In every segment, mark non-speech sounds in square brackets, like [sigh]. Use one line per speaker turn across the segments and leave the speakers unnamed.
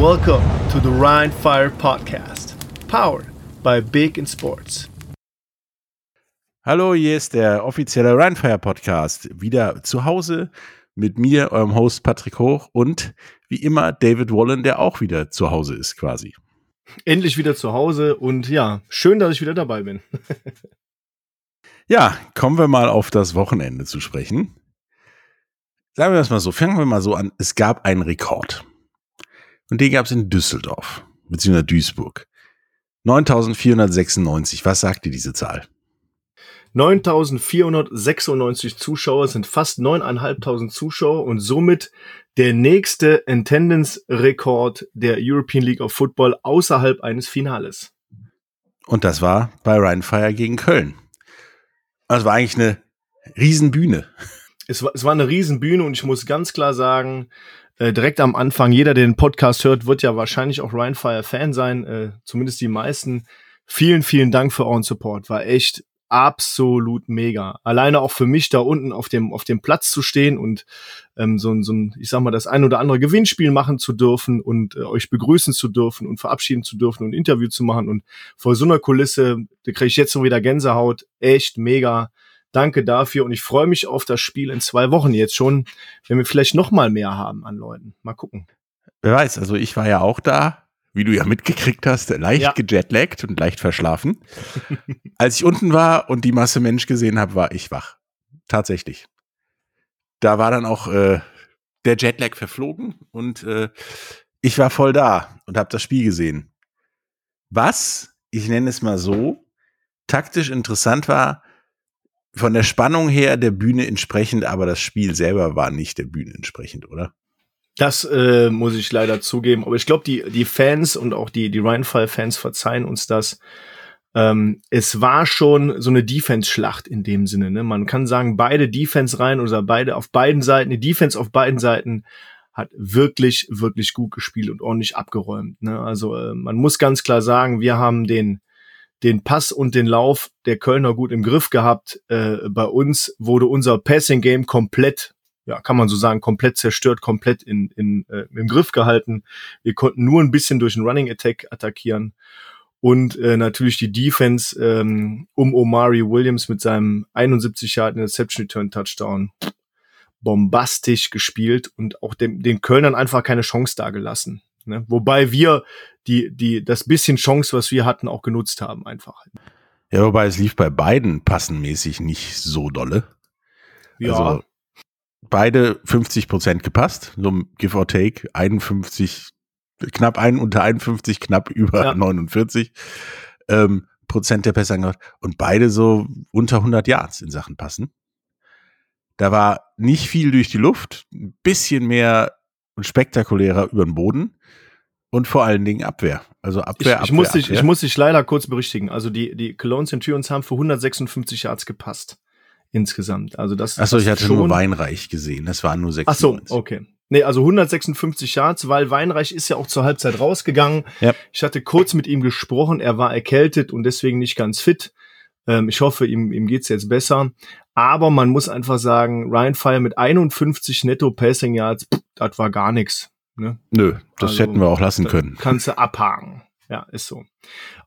Welcome to the Rhine Fire Podcast, powered by Big in Sports.
Hallo, hier ist der offizielle Rheinfire Podcast. Wieder zu Hause mit mir, eurem Host Patrick Hoch und wie immer David Wallen, der auch wieder zu Hause ist quasi.
Endlich wieder zu Hause und ja, schön, dass ich wieder dabei bin. [laughs]
ja, kommen wir mal auf das Wochenende zu sprechen. Sagen wir das mal so, fangen wir mal so an. Es gab einen Rekord. Und den gab es in Düsseldorf, beziehungsweise Duisburg. 9496. Was sagt dir diese Zahl?
9496 Zuschauer sind fast 9.500 Zuschauer und somit der nächste Attendance-Rekord der European League of Football außerhalb eines Finales.
Und das war bei Rheinfire gegen Köln. Das war eigentlich eine Riesenbühne.
Es war, es war eine Riesenbühne und ich muss ganz klar sagen, äh, direkt am Anfang, jeder, der den Podcast hört, wird ja wahrscheinlich auch Rheinfire-Fan sein, äh, zumindest die meisten. Vielen, vielen Dank für euren Support. War echt absolut mega. Alleine auch für mich da unten auf dem, auf dem Platz zu stehen und ähm, so, so ein, ich sag mal, das ein oder andere Gewinnspiel machen zu dürfen und äh, euch begrüßen zu dürfen und verabschieden zu dürfen und ein Interview zu machen. Und vor so einer Kulisse, da kriege ich jetzt so wieder Gänsehaut. Echt mega. Danke dafür und ich freue mich auf das Spiel in zwei Wochen jetzt schon, wenn wir vielleicht noch mal mehr haben an Leuten. Mal gucken.
Wer weiß, also ich war ja auch da wie du ja mitgekriegt hast, leicht ja. gejetlaggt und leicht verschlafen. [laughs] Als ich unten war und die Masse Mensch gesehen habe, war ich wach. Tatsächlich. Da war dann auch äh, der Jetlag verflogen und äh, ich war voll da und habe das Spiel gesehen. Was, ich nenne es mal so, taktisch interessant war, von der Spannung her der Bühne entsprechend, aber das Spiel selber war nicht der Bühne entsprechend, oder?
Das äh, muss ich leider zugeben. Aber ich glaube, die, die Fans und auch die, die Rheinfall-Fans verzeihen uns das. Ähm, es war schon so eine Defense-Schlacht in dem Sinne. Ne? Man kann sagen, beide Defense rein oder beide auf beiden Seiten, die Defense auf beiden Seiten hat wirklich, wirklich gut gespielt und ordentlich abgeräumt. Ne? Also äh, man muss ganz klar sagen, wir haben den, den Pass und den Lauf der Kölner gut im Griff gehabt. Äh, bei uns wurde unser Passing Game komplett ja, kann man so sagen, komplett zerstört, komplett in, in, äh, im Griff gehalten. Wir konnten nur ein bisschen durch einen Running Attack attackieren. Und äh, natürlich die Defense ähm, um Omari Williams mit seinem 71 Yard Interception Return Touchdown bombastisch gespielt und auch dem, den Kölnern einfach keine Chance dargelassen. Ne? Wobei wir die, die, das bisschen Chance, was wir hatten, auch genutzt haben, einfach.
Ja, wobei es lief bei beiden passenmäßig nicht so dolle. Ja. Also beide 50 Prozent gepasst, so give or take, 51, knapp ein, unter 51, knapp über ja. 49 ähm, Prozent der Pässe angehört und beide so unter 100 Yards in Sachen passen. Da war nicht viel durch die Luft, ein bisschen mehr und spektakulärer über den Boden und vor allen Dingen Abwehr. Also Abwehr,
ich, ich muss dich, ich muss dich leider kurz berichtigen. Also die, die Cologne Centurions haben für 156 Yards gepasst insgesamt. Also das.
Achso, ich hatte schon nur Weinreich gesehen. Das waren nur 6.
Achso, okay. Nee, also 156 Yards, weil Weinreich ist ja auch zur Halbzeit rausgegangen. Ja. Ich hatte kurz mit ihm gesprochen, er war erkältet und deswegen nicht ganz fit. Ähm, ich hoffe, ihm, ihm geht's jetzt besser. Aber man muss einfach sagen, Ryan Fire mit 51 Netto Passing Yards, das war gar nichts. Ne?
Nö, das also, hätten wir auch lassen können. [laughs]
Kannst du abhaken. Ja, ist so.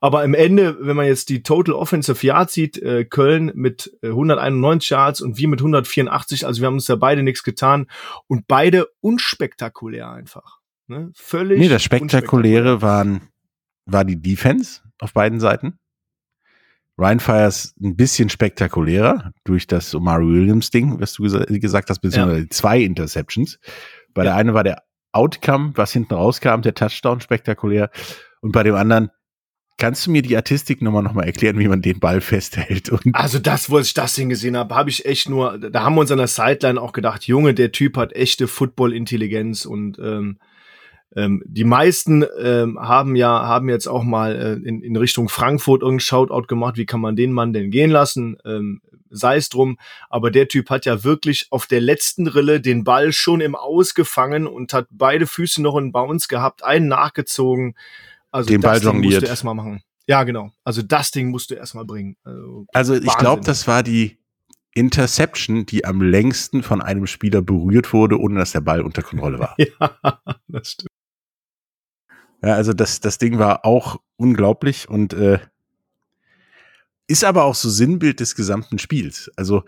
Aber im Ende, wenn man jetzt die Total Offensive Yards sieht, äh, Köln mit äh, 191 Yards und wir mit 184, also wir haben uns ja beide nichts getan und beide unspektakulär einfach. Ne? Völlig.
Nee, das Spektakuläre waren, war die Defense auf beiden Seiten. Ryan Fires ein bisschen spektakulärer durch das Omar Williams Ding, was du gesa gesagt hast, beziehungsweise ja. zwei Interceptions. Bei ja. der eine war der Outcome, was hinten rauskam, der Touchdown spektakulär. Und bei dem anderen, kannst du mir die Artistik nochmal noch mal erklären, wie man den Ball festhält? Und
also das, wo ich das Ding gesehen habe, habe ich echt nur, da haben wir uns an der Sideline auch gedacht, Junge, der Typ hat echte Football-Intelligenz und ähm, ähm, die meisten ähm, haben ja haben jetzt auch mal äh, in, in Richtung Frankfurt irgendein Shoutout gemacht, wie kann man den Mann denn gehen lassen? Ähm, sei es drum, aber der Typ hat ja wirklich auf der letzten Rille den Ball schon im Aus gefangen und hat beide Füße noch in Bounce gehabt, einen nachgezogen. Also
den Ball
jongliert. musst du erstmal machen. Ja, genau. Also das Ding musst du erstmal bringen.
Also, also ich glaube, das war die Interception, die am längsten von einem Spieler berührt wurde, ohne dass der Ball unter Kontrolle war. [laughs]
ja, das stimmt.
Ja, also das, das Ding war auch unglaublich und äh, ist aber auch so Sinnbild des gesamten Spiels. Also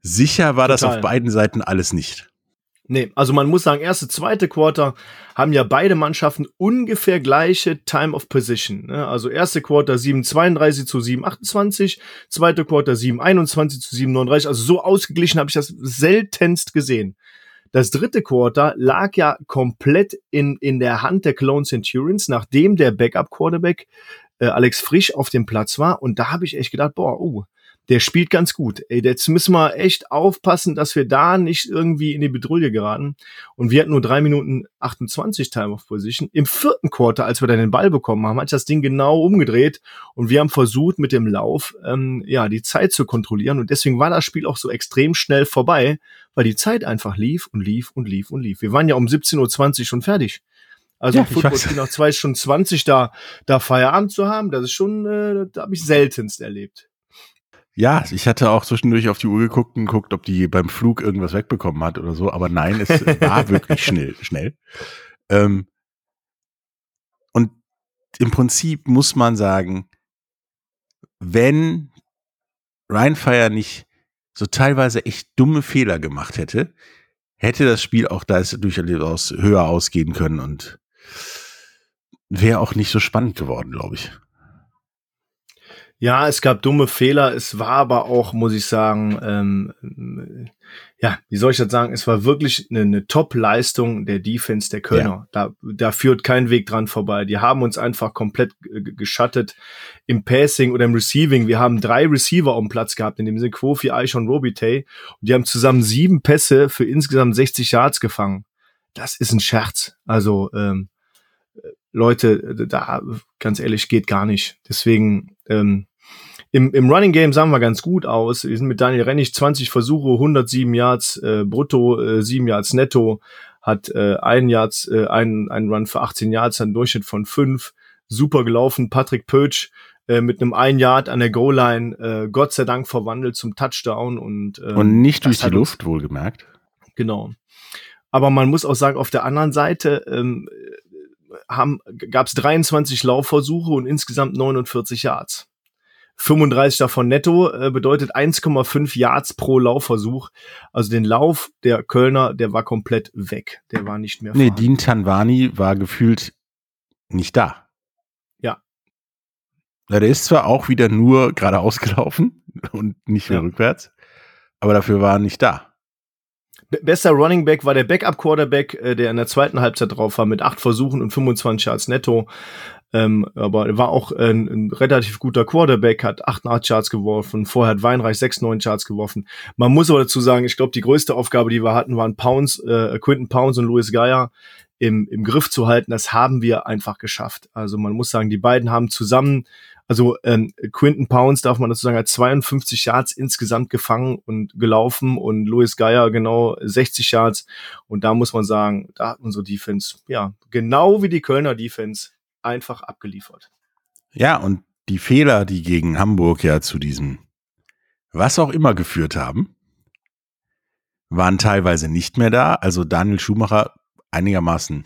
sicher war Total. das auf beiden Seiten alles nicht.
Nee, also man muss sagen, erste, zweite Quarter haben ja beide Mannschaften ungefähr gleiche Time of Position. Ne? Also erste Quarter 7,32 zu 7,28, zweite Quarter 7,21 zu 7,39. Also so ausgeglichen habe ich das seltenst gesehen. Das dritte Quarter lag ja komplett in, in der Hand der Clone Centurions, nachdem der Backup-Quarterback äh, Alex Frisch auf dem Platz war. Und da habe ich echt gedacht, boah, uh, der spielt ganz gut. Ey, jetzt müssen wir echt aufpassen, dass wir da nicht irgendwie in die Bedrulle geraten. Und wir hatten nur drei Minuten 28 Time of Position. Im vierten Quarter, als wir dann den Ball bekommen haben, hat das Ding genau umgedreht und wir haben versucht, mit dem Lauf ähm, ja die Zeit zu kontrollieren. Und deswegen war das Spiel auch so extrem schnell vorbei, weil die Zeit einfach lief und lief und lief und lief. Wir waren ja um 17.20 Uhr schon fertig. Also ja, Football nach zwei Stunden 20 da, da Feierabend zu haben, das ist schon, äh, da habe ich seltenst erlebt.
Ja, ich hatte auch zwischendurch auf die Uhr geguckt und geguckt, ob die beim Flug irgendwas wegbekommen hat oder so, aber nein, es [laughs] war wirklich schnell, schnell. Ähm, und im Prinzip muss man sagen, wenn Ryan Fire nicht so teilweise echt dumme Fehler gemacht hätte, hätte das Spiel auch da durchaus höher ausgehen können und wäre auch nicht so spannend geworden, glaube ich.
Ja, es gab dumme Fehler. Es war aber auch, muss ich sagen, ähm, ja, wie soll ich das sagen? Es war wirklich eine, eine Top-Leistung der Defense der Kölner. Ja. Da, da führt kein Weg dran vorbei. Die haben uns einfach komplett geschattet im Passing oder im Receiving. Wir haben drei Receiver dem Platz gehabt, in dem Sinne Quofi, Aich und Robitay. Und die haben zusammen sieben Pässe für insgesamt 60 Yards gefangen. Das ist ein Scherz. Also, ähm, Leute, da ganz ehrlich geht gar nicht. Deswegen ähm, im, Im Running Game sahen wir ganz gut aus. Wir sind mit Daniel Rennig 20 Versuche, 107 Yards äh, brutto, äh, 7 Yards netto, hat äh, ein Yards, äh, einen, einen Run für 18 Yards, einen Durchschnitt von 5. Super gelaufen. Patrick Pötsch äh, mit einem ein Yard an der Goal-Line, äh, Gott sei Dank verwandelt zum Touchdown. Und,
äh, und nicht durch die Luft, wohlgemerkt.
Genau. Aber man muss auch sagen, auf der anderen Seite ähm, gab es 23 Laufversuche und insgesamt 49 Yards. 35 davon netto äh, bedeutet 1,5 Yards pro Laufversuch. Also den Lauf der Kölner, der war komplett weg. Der war nicht mehr
Nee, Dean Tanwani war gefühlt nicht da.
Ja.
ja. Der ist zwar auch wieder nur geradeaus gelaufen [laughs] und nicht mehr ja. rückwärts, aber dafür war er nicht da.
Bester Running Back war der Backup Quarterback, äh, der in der zweiten Halbzeit drauf war mit acht Versuchen und 25 Yards netto. Ähm, aber er war auch ein, ein, relativ guter Quarterback, hat 8 Charts geworfen, vorher hat Weinreich 6, 9 Charts geworfen. Man muss aber dazu sagen, ich glaube, die größte Aufgabe, die wir hatten, waren Pounds, äh, Quinton Pounds und Louis Geyer im, im Griff zu halten. Das haben wir einfach geschafft. Also man muss sagen, die beiden haben zusammen, also ähm, Quinton Pounds, darf man dazu sagen, hat 52 Yards insgesamt gefangen und gelaufen und Louis Geyer genau 60 Yards. Und da muss man sagen, da hat unsere Defense, ja, genau wie die Kölner Defense, einfach abgeliefert.
Ja, und die Fehler, die gegen Hamburg ja zu diesem was auch immer geführt haben, waren teilweise nicht mehr da. Also Daniel Schumacher einigermaßen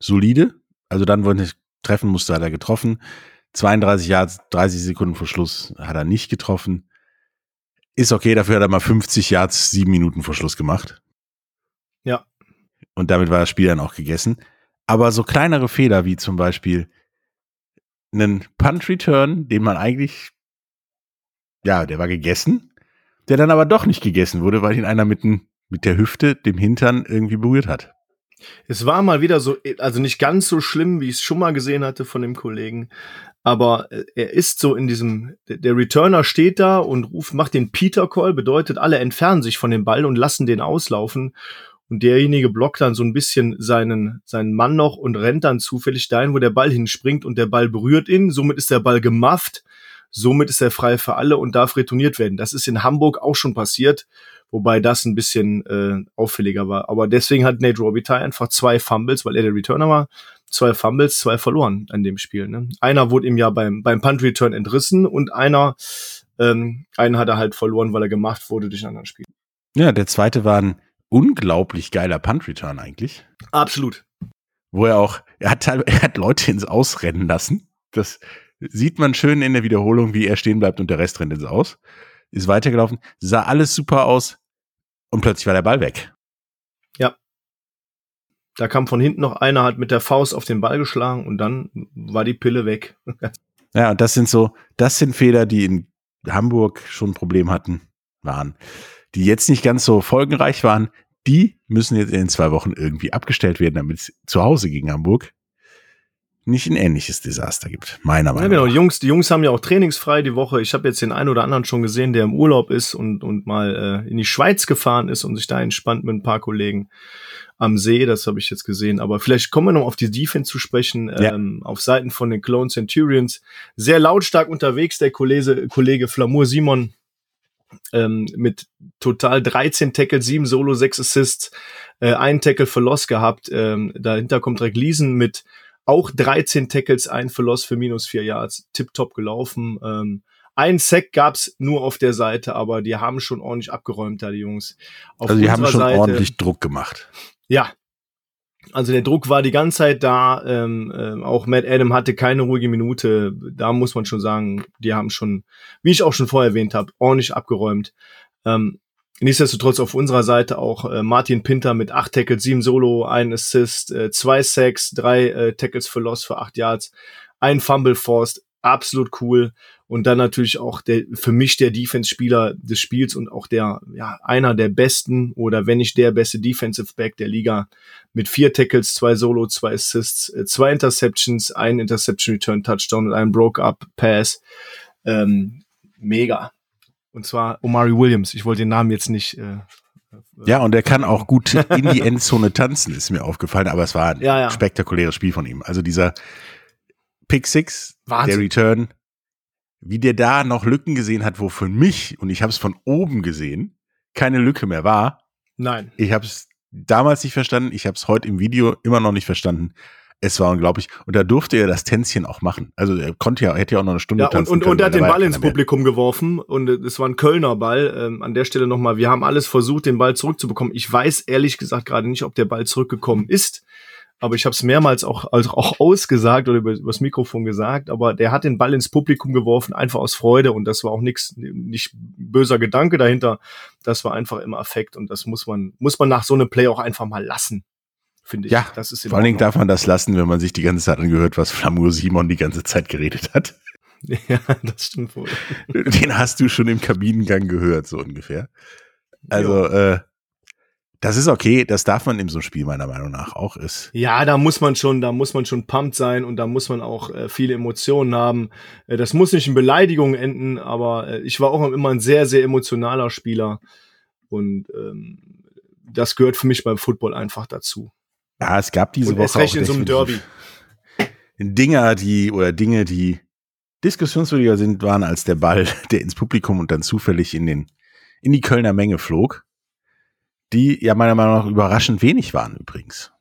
solide. Also dann, wo er treffen musste, hat er getroffen. 32 Yards, 30 Sekunden vor Schluss hat er nicht getroffen. Ist okay, dafür hat er mal 50 Yards, sieben Minuten vor Schluss gemacht.
Ja.
Und damit war das Spiel dann auch gegessen. Aber so kleinere Fehler wie zum Beispiel einen Punt-Return, den man eigentlich, ja, der war gegessen, der dann aber doch nicht gegessen wurde, weil ihn einer mit, mit der Hüfte, dem Hintern irgendwie berührt hat.
Es war mal wieder so, also nicht ganz so schlimm, wie ich es schon mal gesehen hatte von dem Kollegen, aber äh, er ist so in diesem, der Returner steht da und ruft, macht den Peter Call, bedeutet, alle entfernen sich von dem Ball und lassen den auslaufen und derjenige blockt dann so ein bisschen seinen, seinen Mann noch und rennt dann zufällig dahin, wo der Ball hinspringt und der Ball berührt ihn. Somit ist der Ball gemufft. Somit ist er frei für alle und darf retourniert werden. Das ist in Hamburg auch schon passiert, wobei das ein bisschen äh, auffälliger war. Aber deswegen hat Nate Robitaille einfach zwei Fumbles, weil er der Returner war, zwei Fumbles, zwei verloren an dem Spiel. Ne? Einer wurde ihm ja beim, beim Punt-Return entrissen und einer, ähm, einen hat er halt verloren, weil er gemacht wurde durch einen anderen Spiel.
Ja, der zweite war ein unglaublich geiler Punt-Return eigentlich.
Absolut.
Wo er auch er hat, er hat Leute ins Ausrennen lassen. Das sieht man schön in der Wiederholung, wie er stehen bleibt und der Rest rennt ins Aus. Ist weitergelaufen, sah alles super aus und plötzlich war der Ball weg.
Ja. Da kam von hinten noch einer, hat mit der Faust auf den Ball geschlagen und dann war die Pille weg. [laughs]
ja, und das sind so, das sind Fehler, die in Hamburg schon ein Problem hatten, waren, die jetzt nicht ganz so folgenreich waren. Die müssen jetzt in zwei Wochen irgendwie abgestellt werden, damit es zu Hause gegen Hamburg nicht ein ähnliches Desaster gibt, meiner Meinung
ja, genau. nach. Jungs, die Jungs haben ja auch trainingsfrei die Woche. Ich habe jetzt den einen oder anderen schon gesehen, der im Urlaub ist und, und mal äh, in die Schweiz gefahren ist und sich da entspannt mit ein paar Kollegen am See. Das habe ich jetzt gesehen. Aber vielleicht kommen wir noch auf die Defense zu sprechen. Ja. Ähm, auf Seiten von den Clone Centurions. Sehr lautstark unterwegs, der Kollege, Kollege Flamur Simon. Ähm, mit total 13 Tackles, 7 Solo, 6 Assists, äh, einen Tackle für Loss gehabt. Ähm, dahinter kommt Rick Leeson mit auch 13 Tackles, ein Verloss für minus 4 Yards. Tipptopp gelaufen. Ähm, ein Sack gab's nur auf der Seite, aber die haben schon ordentlich abgeräumt da, die Jungs.
Auf also die haben schon Seite, ordentlich Druck gemacht.
Ja. Also der Druck war die ganze Zeit da. Ähm, ähm, auch Matt Adam hatte keine ruhige Minute. Da muss man schon sagen, die haben schon, wie ich auch schon vorher erwähnt habe, ordentlich abgeräumt. Ähm, Nichtsdestotrotz auf unserer Seite auch äh, Martin Pinter mit acht Tackles, sieben Solo, ein Assist, äh, zwei Sacks, drei äh, Tackles für Loss für acht Yards, ein Fumble Forced, absolut cool. Und dann natürlich auch der, für mich der Defense-Spieler des Spiels und auch der, ja, einer der besten oder wenn nicht der beste Defensive Back der Liga mit vier Tackles, zwei Solo, zwei Assists, äh, zwei Interceptions, ein Interception Return Touchdown und ein Broke-Up Pass. Ähm, mega. Und zwar Omari Williams. Ich wollte den Namen jetzt nicht. Äh,
ja, und er kann auch gut in die Endzone tanzen, ist mir aufgefallen, aber es war ein ja, ja. spektakuläres Spiel von ihm. Also dieser Pick Six, Wahnsinn. der Return, wie der da noch Lücken gesehen hat, wo für mich, und ich habe es von oben gesehen, keine Lücke mehr war.
Nein.
Ich habe es damals nicht verstanden, ich habe es heute im Video immer noch nicht verstanden. Es war unglaublich. Und da durfte er das Tänzchen auch machen. Also er konnte ja, hätte ja auch noch eine Stunde
ja, tanzen und, und, können. Und er hat den Ball ins Publikum mehr. geworfen und es war ein Kölner Ball. Ähm, an der Stelle nochmal, wir haben alles versucht, den Ball zurückzubekommen. Ich weiß ehrlich gesagt gerade nicht, ob der Ball zurückgekommen ist. Aber ich habe es mehrmals auch, also auch [laughs] ausgesagt oder über, über das Mikrofon gesagt, aber der hat den Ball ins Publikum geworfen, einfach aus Freude und das war auch nichts, nicht böser Gedanke dahinter. Das war einfach immer Affekt und das muss man, muss man nach so einem Play auch einfach mal lassen finde ich.
Ja, das ist vor allen Dingen darf man das lassen, wenn man sich die ganze Zeit angehört, was Flamur Simon die ganze Zeit geredet hat. [laughs] [laughs]
Ja, das stimmt wohl.
Den hast du schon im Kabinengang gehört, so ungefähr. Also, äh, das ist okay, das darf man in so einem Spiel meiner Meinung nach auch ist.
Ja, da muss man schon, da muss man schon pumped sein und da muss man auch äh, viele Emotionen haben. Äh, das muss nicht in Beleidigungen enden, aber äh, ich war auch immer ein sehr, sehr emotionaler Spieler und ähm, das gehört für mich beim Football einfach dazu.
Ja, es gab diese
Und
Woche
auch in so einem Derby.
Dinger, die oder Dinge, die diskussionswürdiger sind, waren als der Ball, [laughs] der ins Publikum und dann zufällig in den in die Kölner Menge flog, die ja meiner Meinung nach überraschend wenig waren übrigens.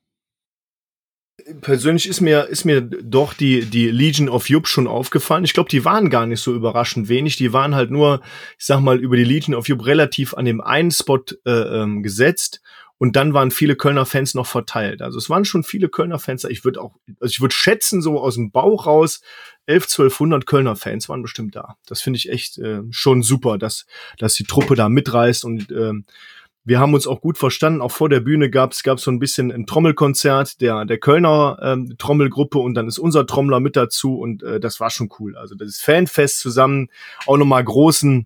Persönlich ist mir ist mir doch die die Legion of Jupp schon aufgefallen. Ich glaube, die waren gar nicht so überraschend wenig. Die waren halt nur, ich sag mal, über die Legion of Jupp relativ an dem einen Spot äh, ähm, gesetzt und dann waren viele Kölner Fans noch verteilt. Also es waren schon viele Kölner Fans. Ich würde auch, also ich würde schätzen, so aus dem Bauch raus, 11, 1200 Kölner Fans waren bestimmt da. Das finde ich echt äh, schon super, dass, dass die Truppe da mitreißt und äh, wir haben uns auch gut verstanden. Auch vor der Bühne gab es so ein bisschen ein Trommelkonzert der, der Kölner ähm, Trommelgruppe und dann ist unser Trommler mit dazu und äh, das war schon cool. Also das Fanfest zusammen, auch nochmal großen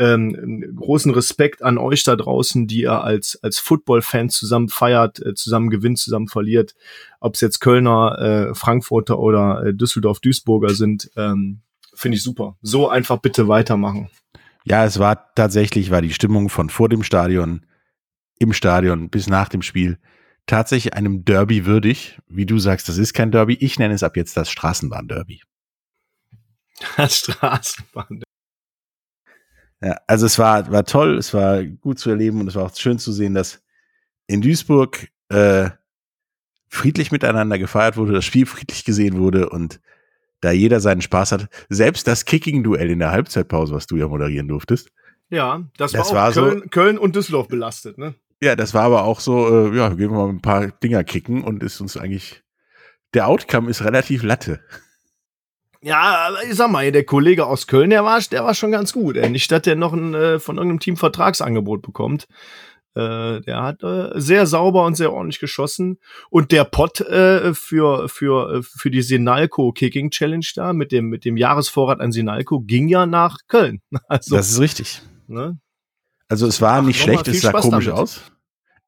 ähm, großen Respekt an euch da draußen, die ihr als, als Football-Fans zusammen feiert, äh, zusammen gewinnt, zusammen verliert. Ob es jetzt Kölner, äh, Frankfurter oder äh, Düsseldorf-Duisburger sind, ähm, finde ich super. So einfach bitte weitermachen.
Ja, es war tatsächlich, war die Stimmung von vor dem Stadion, im Stadion bis nach dem Spiel tatsächlich einem Derby würdig. Wie du sagst, das ist kein Derby. Ich nenne es ab jetzt das Straßenbahn-Derby. [laughs]
Das Straßenbahn.
Ja, also es war, war toll, es war gut zu erleben und es war auch schön zu sehen, dass in Duisburg äh, friedlich miteinander gefeiert wurde, das Spiel friedlich gesehen wurde und da jeder seinen Spaß hat. Selbst das Kicking-Duell in der Halbzeitpause, was du ja moderieren durftest.
Ja, das, das war auch war Köln, so, Köln und Düsseldorf belastet, ne?
Ja, das war aber auch so, äh, ja, gehen wir mal ein paar Dinger kicken und ist uns eigentlich der Outcome ist relativ latte.
Ja, ich sag mal, der Kollege aus Köln, der war, der war schon ganz gut. Ey. Nicht, dass der noch ein, äh, von irgendeinem Team Vertragsangebot bekommt. Äh, der hat äh, sehr sauber und sehr ordentlich geschossen. Und der Pot äh, für, für, für die Sinalco Kicking Challenge da mit dem, mit dem Jahresvorrat an Sinalco ging ja nach Köln. [laughs]
Also, das ist richtig. Ne? Also es war Ach, nicht schlecht, es sah Spaß komisch damit. aus.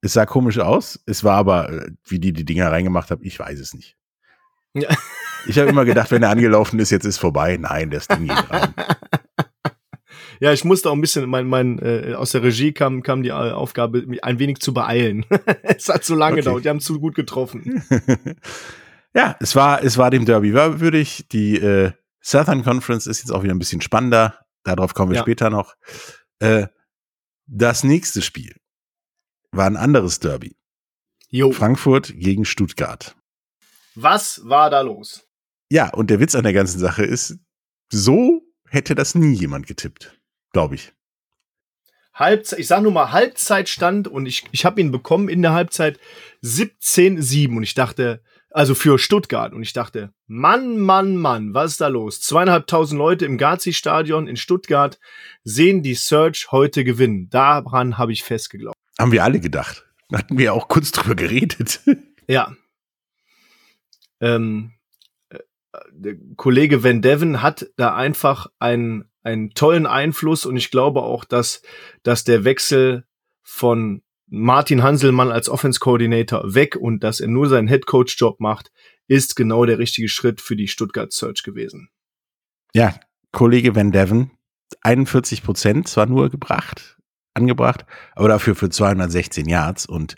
Es sah komisch aus. Es war aber, wie die die Dinger reingemacht haben, ich weiß es nicht. Ja. Ich habe immer gedacht, wenn er angelaufen ist, jetzt ist vorbei. Nein, das Ding geht rein. [laughs]
Ja, ich musste auch ein bisschen, mein, mein, äh, aus der Regie kam, kam die äh, Aufgabe, mich ein wenig zu beeilen. [laughs] es hat zu lange okay. gedauert, die haben zu gut getroffen. [laughs]
ja, es war, es war dem Derby würdig. Die äh, Southern Conference ist jetzt auch wieder ein bisschen spannender. Darauf kommen wir ja. später noch. Äh, das nächste Spiel war ein anderes Derby. Jo. Frankfurt gegen Stuttgart.
Was war da los?
Ja, und der Witz an der ganzen Sache ist, so hätte das nie jemand getippt glaube ich.
Halbzeit, ich sage nur mal Halbzeitstand und ich, ich habe ihn bekommen in der Halbzeit 17-7 und ich dachte, also für Stuttgart und ich dachte, Mann, Mann, Mann, was ist da los? Zweieinhalbtausend Leute im Gazi-Stadion in Stuttgart sehen die Search heute gewinnen. Daran habe ich festgeglaubt.
Haben wir alle gedacht. Hatten wir auch kurz drüber geredet.
Ja. Ähm, äh, der Kollege Van Devon hat da einfach einen einen tollen Einfluss und ich glaube auch, dass, dass der Wechsel von Martin Hanselmann als Offense Coordinator weg und dass er nur seinen Head Coach Job macht, ist genau der richtige Schritt für die Stuttgart Search gewesen.
Ja, Kollege Van Devon, 41 Prozent zwar nur gebracht, angebracht, aber dafür für 216 Yards und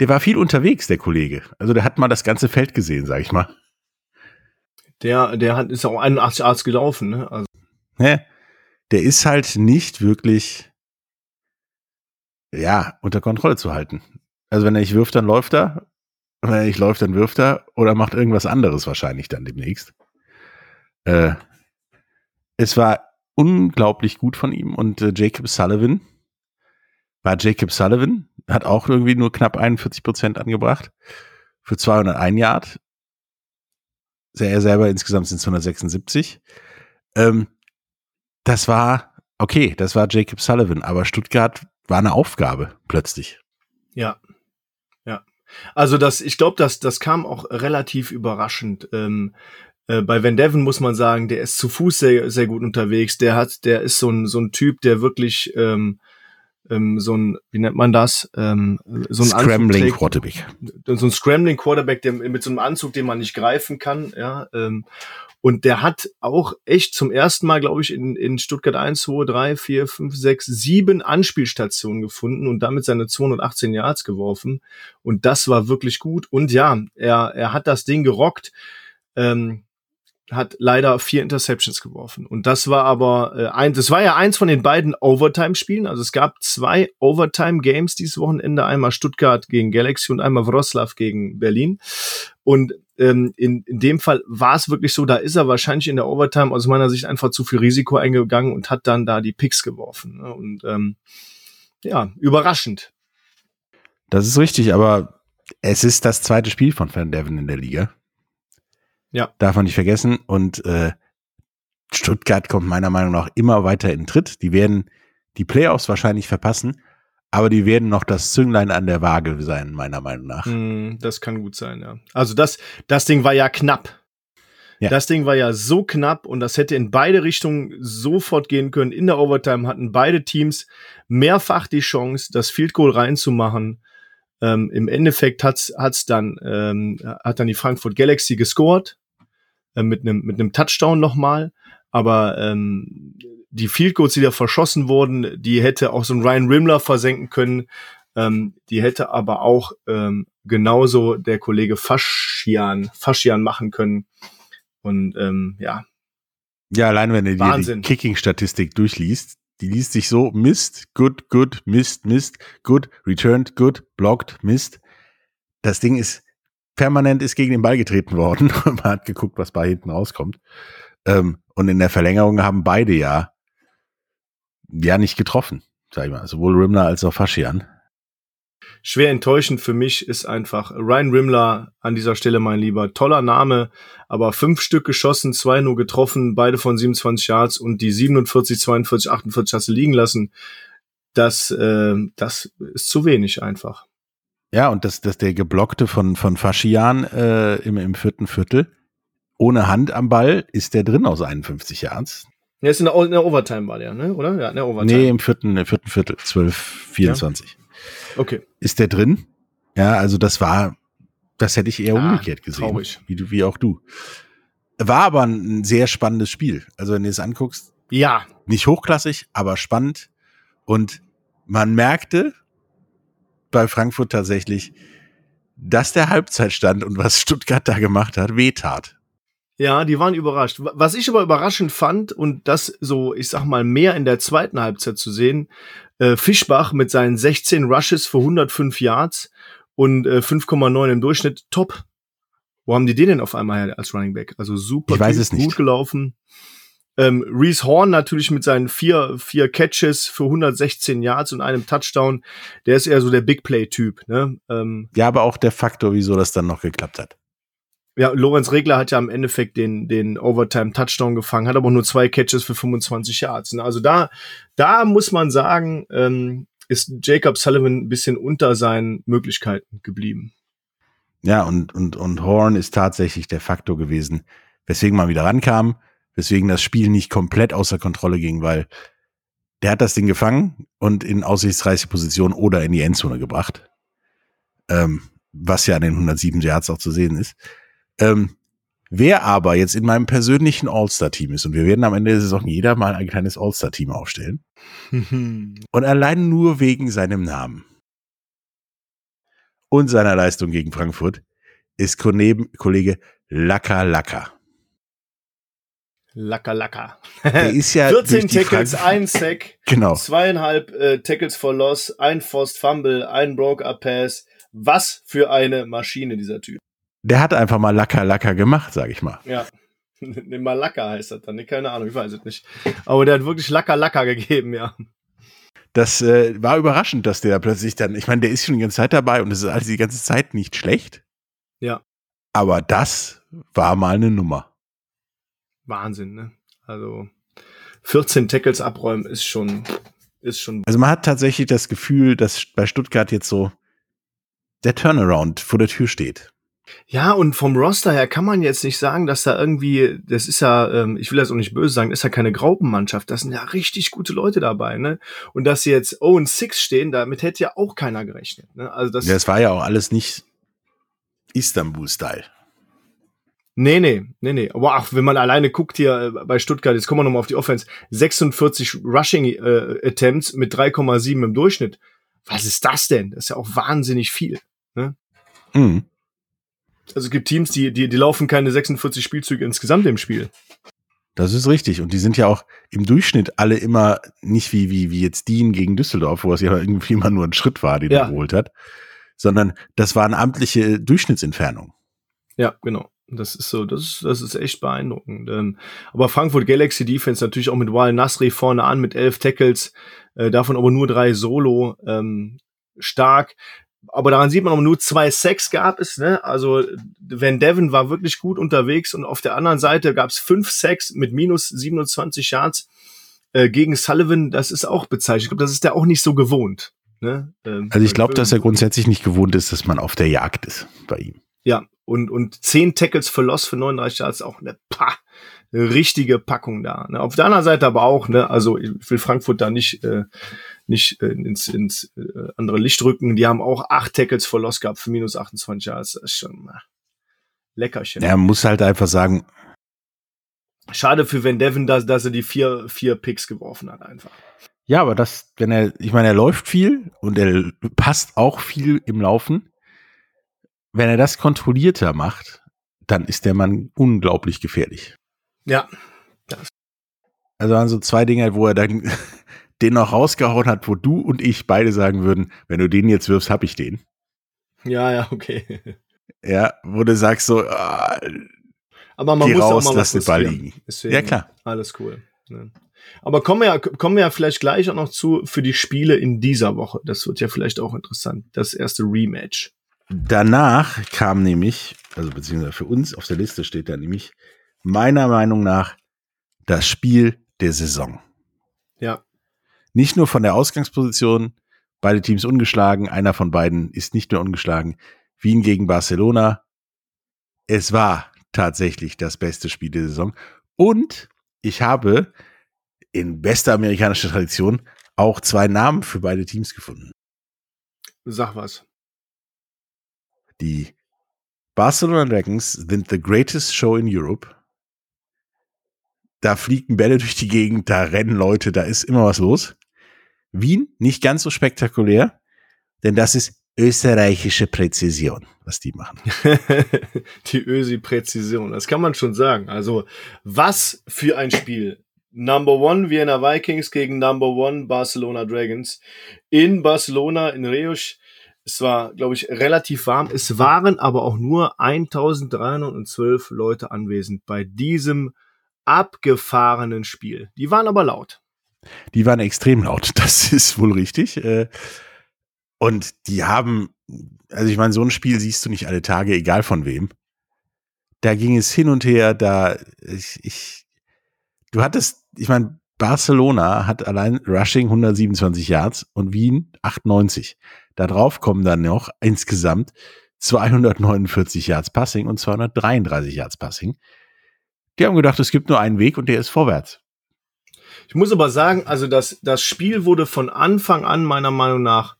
der war viel unterwegs, der Kollege. Also der hat mal das ganze Feld gesehen, sag ich mal.
Der, der hat, ist auch 81 Yards gelaufen, ne? Also
ne, der ist halt nicht wirklich, ja, unter Kontrolle zu halten. Also wenn er nicht wirft, dann läuft er. Wenn er nicht läuft, dann wirft er oder macht irgendwas anderes wahrscheinlich dann demnächst. Äh, es war unglaublich gut von ihm und äh, Jacob Sullivan war Jacob Sullivan, hat auch irgendwie nur knapp 41 Prozent angebracht für 201 Yard. Er selber insgesamt sind es 276. Ähm, das war, okay, das war Jacob Sullivan, aber Stuttgart war eine Aufgabe plötzlich.
Ja. Ja. Also das, ich glaube, das, das kam auch relativ überraschend. Ähm, äh, bei Van Devon muss man sagen, der ist zu Fuß sehr, sehr gut unterwegs. Der hat, der ist so ein, so ein Typ, der wirklich ähm, ähm, so ein, wie nennt man das? Ähm, so ein
Scrambling trägt, Quarterback.
So ein Scrambling Quarterback, der mit so einem Anzug, den man nicht greifen kann, ja. Ähm, und der hat auch echt zum ersten Mal, glaube ich, in, in Stuttgart 1, 2, 3, 4, 5, 6, 7 Anspielstationen gefunden und damit seine 218 Yards geworfen. Und das war wirklich gut. Und ja, er, er hat das Ding gerockt. Ähm, hat leider vier Interceptions geworfen. Und das war aber äh, ein, das war ja eins von den beiden Overtime-Spielen. Also es gab zwei Overtime-Games dieses Wochenende, einmal Stuttgart gegen Galaxy und einmal Wroclaw gegen Berlin. Und ähm, in, in dem Fall war es wirklich so, da ist er wahrscheinlich in der Overtime aus meiner Sicht einfach zu viel Risiko eingegangen und hat dann da die Picks geworfen. Ne? Und ähm, ja, überraschend.
Das ist richtig, aber es ist das zweite Spiel von Van Devon in der Liga. Ja. Darf man nicht vergessen. Und äh, Stuttgart kommt meiner Meinung nach immer weiter in Tritt. Die werden die Playoffs wahrscheinlich verpassen, aber die werden noch das Zünglein an der Waage sein, meiner Meinung nach.
Mm, das kann gut sein, ja. Also das, das Ding war ja knapp. Ja. Das Ding war ja so knapp und das hätte in beide Richtungen sofort gehen können. In der Overtime hatten beide Teams mehrfach die Chance, das Field Goal reinzumachen. Ähm, Im Endeffekt hat's, hat's dann, ähm, hat dann die Frankfurt Galaxy gescored äh, mit einem mit einem Touchdown nochmal. Aber ähm, die Field Goals, die da verschossen wurden, die hätte auch so ein Ryan Rimler versenken können. Ähm, die hätte aber auch ähm, genauso der Kollege Faschian, Faschian machen können. Und ähm, ja.
Ja, allein wenn du dir die Kicking-Statistik durchliest, die liest sich so, Mist, good, good, Mist, Mist, good, returned, good, blocked, Mist. Das Ding ist permanent ist gegen den Ball getreten worden. [laughs] Man hat geguckt, was bei hinten rauskommt. Ähm, und in der Verlängerung haben beide ja ja nicht getroffen, sag ich mal. Sowohl Rimner als auch Faschian.
schwer enttäuschend für mich ist einfach Ryan Rimler an dieser Stelle mein Lieber. Toller Name, aber fünf Stück geschossen, zwei nur getroffen, beide von 27 Yards und die 47, 42, 48 hast du liegen lassen. Das, äh, das ist zu wenig einfach.
Ja, und dass das der geblockte von, von Faschian äh, im, im vierten Viertel, ohne Hand am Ball, ist der drin aus 51 Yards.
Ja, ist in der, in der Overtime war der, ne? Oder? Ja, in der Overtime.
Nee, im vierten, im vierten Viertel, 12, 24. Ja.
Okay.
Ist der drin? Ja, also das war, das hätte ich eher ah, umgekehrt gesehen. Traurig. Wie, wie auch du. War aber ein sehr spannendes Spiel. Also wenn du es anguckst.
Ja.
Nicht hochklassig, aber spannend. Und man merkte bei Frankfurt tatsächlich, dass der Halbzeitstand und was Stuttgart da gemacht hat, wehtat.
Ja, die waren überrascht. Was ich aber überraschend fand und das so, ich sag mal, mehr in der zweiten Halbzeit zu sehen, äh, Fischbach mit seinen 16 Rushes für 105 Yards und äh, 5,9 im Durchschnitt, top. Wo haben die den denn auf einmal her als Running Back? Also super
ich weiß es
gut
nicht.
gelaufen. Ähm, Reese Horn natürlich mit seinen vier, vier Catches für 116 Yards und einem Touchdown. Der ist eher so der Big Play-Typ. Ne? Ähm,
ja, aber auch der Faktor, wieso das dann noch geklappt hat
ja, Lorenz Regler hat ja im Endeffekt den, den Overtime-Touchdown gefangen, hat aber nur zwei Catches für 25 Yards. Ne? Also da, da muss man sagen, ähm, ist Jacob Sullivan ein bisschen unter seinen Möglichkeiten geblieben.
Ja, und, und, und Horn ist tatsächlich der Faktor gewesen, weswegen man wieder rankam, weswegen das Spiel nicht komplett außer Kontrolle ging, weil der hat das Ding gefangen und in aussichtsreiche Position oder in die Endzone gebracht. Ähm, was ja an den 107 Yards auch zu sehen ist. Ähm, wer aber jetzt in meinem persönlichen All-Star-Team ist, und wir werden am Ende der Saison jeder mal ein kleines All-Star-Team aufstellen, [laughs] und allein nur wegen seinem Namen und seiner Leistung gegen Frankfurt, ist Kollege Laka Laka.
Laka Laka.
Der ist ja [laughs]
14 Tackles, Frank ein Sack, [laughs]
genau.
zweieinhalb äh, Tackles for Loss, ein Forced Fumble, ein Broke-Up Pass. Was für eine Maschine dieser Typ
der hat einfach mal Lacker Lacker gemacht, sag ich mal.
Ja. [laughs] Ne, Malaka heißt das dann, ne? keine Ahnung, ich weiß es nicht. Aber der hat wirklich Lacker Lacker gegeben, ja.
Das äh, war überraschend, dass der plötzlich dann, ich meine, der ist schon die ganze Zeit dabei und es ist alles die ganze Zeit nicht schlecht.
Ja.
Aber das war mal eine Nummer.
Wahnsinn, ne? Also 14 Tackles abräumen ist schon, ist schon.
Also man hat tatsächlich das Gefühl, dass bei Stuttgart jetzt so der Turnaround vor der Tür steht.
Ja, und vom Roster her kann man jetzt nicht sagen, dass da irgendwie, das ist ja, ähm, ich will das auch nicht böse sagen, ist ja keine Graupenmannschaft. Das sind ja richtig gute Leute dabei, ne? Und dass sie jetzt 0 und 6 stehen, damit hätte ja auch keiner gerechnet. Ne? Also das,
ja, es war ja auch alles nicht Istanbul-Style.
Nee, nee, nee, nee. Aber ach, wenn man alleine guckt hier äh, bei Stuttgart, jetzt kommen wir nochmal auf die Offense, 46 Rushing äh, Attempts mit 3,7 im Durchschnitt. Was ist das denn? Das ist ja auch wahnsinnig viel. Ne? Mhm. Also es gibt Teams, die, die, die laufen keine 46 Spielzüge insgesamt im Spiel.
Das ist richtig. Und die sind ja auch im Durchschnitt alle immer nicht wie, wie, wie jetzt Dean gegen Düsseldorf, wo es ja irgendwie immer nur ein Schritt war, den ja. er geholt hat, sondern das war eine amtliche Durchschnittsentfernung.
Ja, genau. Das ist so, das ist, das ist echt beeindruckend. Ähm, aber Frankfurt Galaxy Defense natürlich auch mit Wal Nasri vorne an mit elf Tackles, äh, davon aber nur drei Solo. Ähm, stark aber daran sieht man, nur zwei Sacks gab es. Ne? Also Van Devon war wirklich gut unterwegs und auf der anderen Seite gab es fünf Sacks mit minus 27 Yards äh, gegen Sullivan. Das ist auch bezeichnet. Ich glaube, das ist der auch nicht so gewohnt. Ne?
Ähm, also ich glaube, dass er grundsätzlich nicht gewohnt ist, dass man auf der Jagd ist bei ihm.
Ja, und, und zehn Tackles für Loss für 39 Yards auch eine, pah, eine richtige Packung da. Ne? Auf der anderen Seite aber auch, ne? also ich will Frankfurt da nicht äh, nicht äh, ins, ins äh, andere Licht rücken. Die haben auch acht Tackles for Loss gehabt für minus 28 Jahre. Das ist schon na, Leckerchen.
Er muss halt einfach sagen.
Schade für Van Devon, dass, dass er die vier, vier Picks geworfen hat einfach.
Ja, aber das, wenn er, ich meine, er läuft viel und er passt auch viel im Laufen. Wenn er das kontrollierter macht, dann ist der Mann unglaublich gefährlich.
Ja.
Also waren so zwei Dinge, wo er dann [laughs] den noch rausgehauen hat, wo du und ich beide sagen würden, wenn du den jetzt wirfst, hab ich den.
Ja, ja, okay. [laughs]
Ja, wo du sagst so, ah,
aber man muss
raus,
auch mal
lass den Ball liegen.
Deswegen
ja, klar.
Alles cool. Ne? Aber kommen wir, ja, kommen wir ja vielleicht gleich auch noch zu für die Spiele in dieser Woche. Das wird ja vielleicht auch interessant. Das erste Rematch.
Danach kam nämlich, also beziehungsweise für uns auf der Liste steht da nämlich meiner Meinung nach das Spiel der Saison.
Ja.
Nicht nur von der Ausgangsposition, beide Teams ungeschlagen, einer von beiden ist nicht mehr ungeschlagen. Wien gegen Barcelona. Es war tatsächlich das beste Spiel der Saison. Und ich habe in bester amerikanischer Tradition auch zwei Namen für beide Teams gefunden.
Sag was.
Die Barcelona Dragons sind the greatest show in Europe. Da fliegen Bälle durch die Gegend, da rennen Leute, da ist immer was los. Wien nicht ganz so spektakulär, denn das ist österreichische Präzision, was die machen. [laughs]
die Ösi-Präzision, das kann man schon sagen. Also, was für ein Spiel. Number One Vienna Vikings gegen Number One Barcelona Dragons in Barcelona in Reus. Es war, glaube ich, relativ warm. Es waren aber auch nur 1312 Leute anwesend bei diesem abgefahrenen Spiel. Die waren aber laut.
Die waren extrem laut, [laughs] das ist wohl richtig. Äh, und die haben, also ich meine, so ein Spiel siehst du nicht alle Tage, egal von wem. Da ging es hin und her, da, ich, ich du hattest, ich meine, Barcelona hat allein Rushing 127 Yards und Wien 98. Da drauf kommen dann noch insgesamt 249 Yards Passing und 233 Yards Passing. Die haben gedacht, es gibt nur einen Weg und der ist vorwärts.
Ich muss aber sagen, also das, das Spiel wurde von Anfang an meiner Meinung nach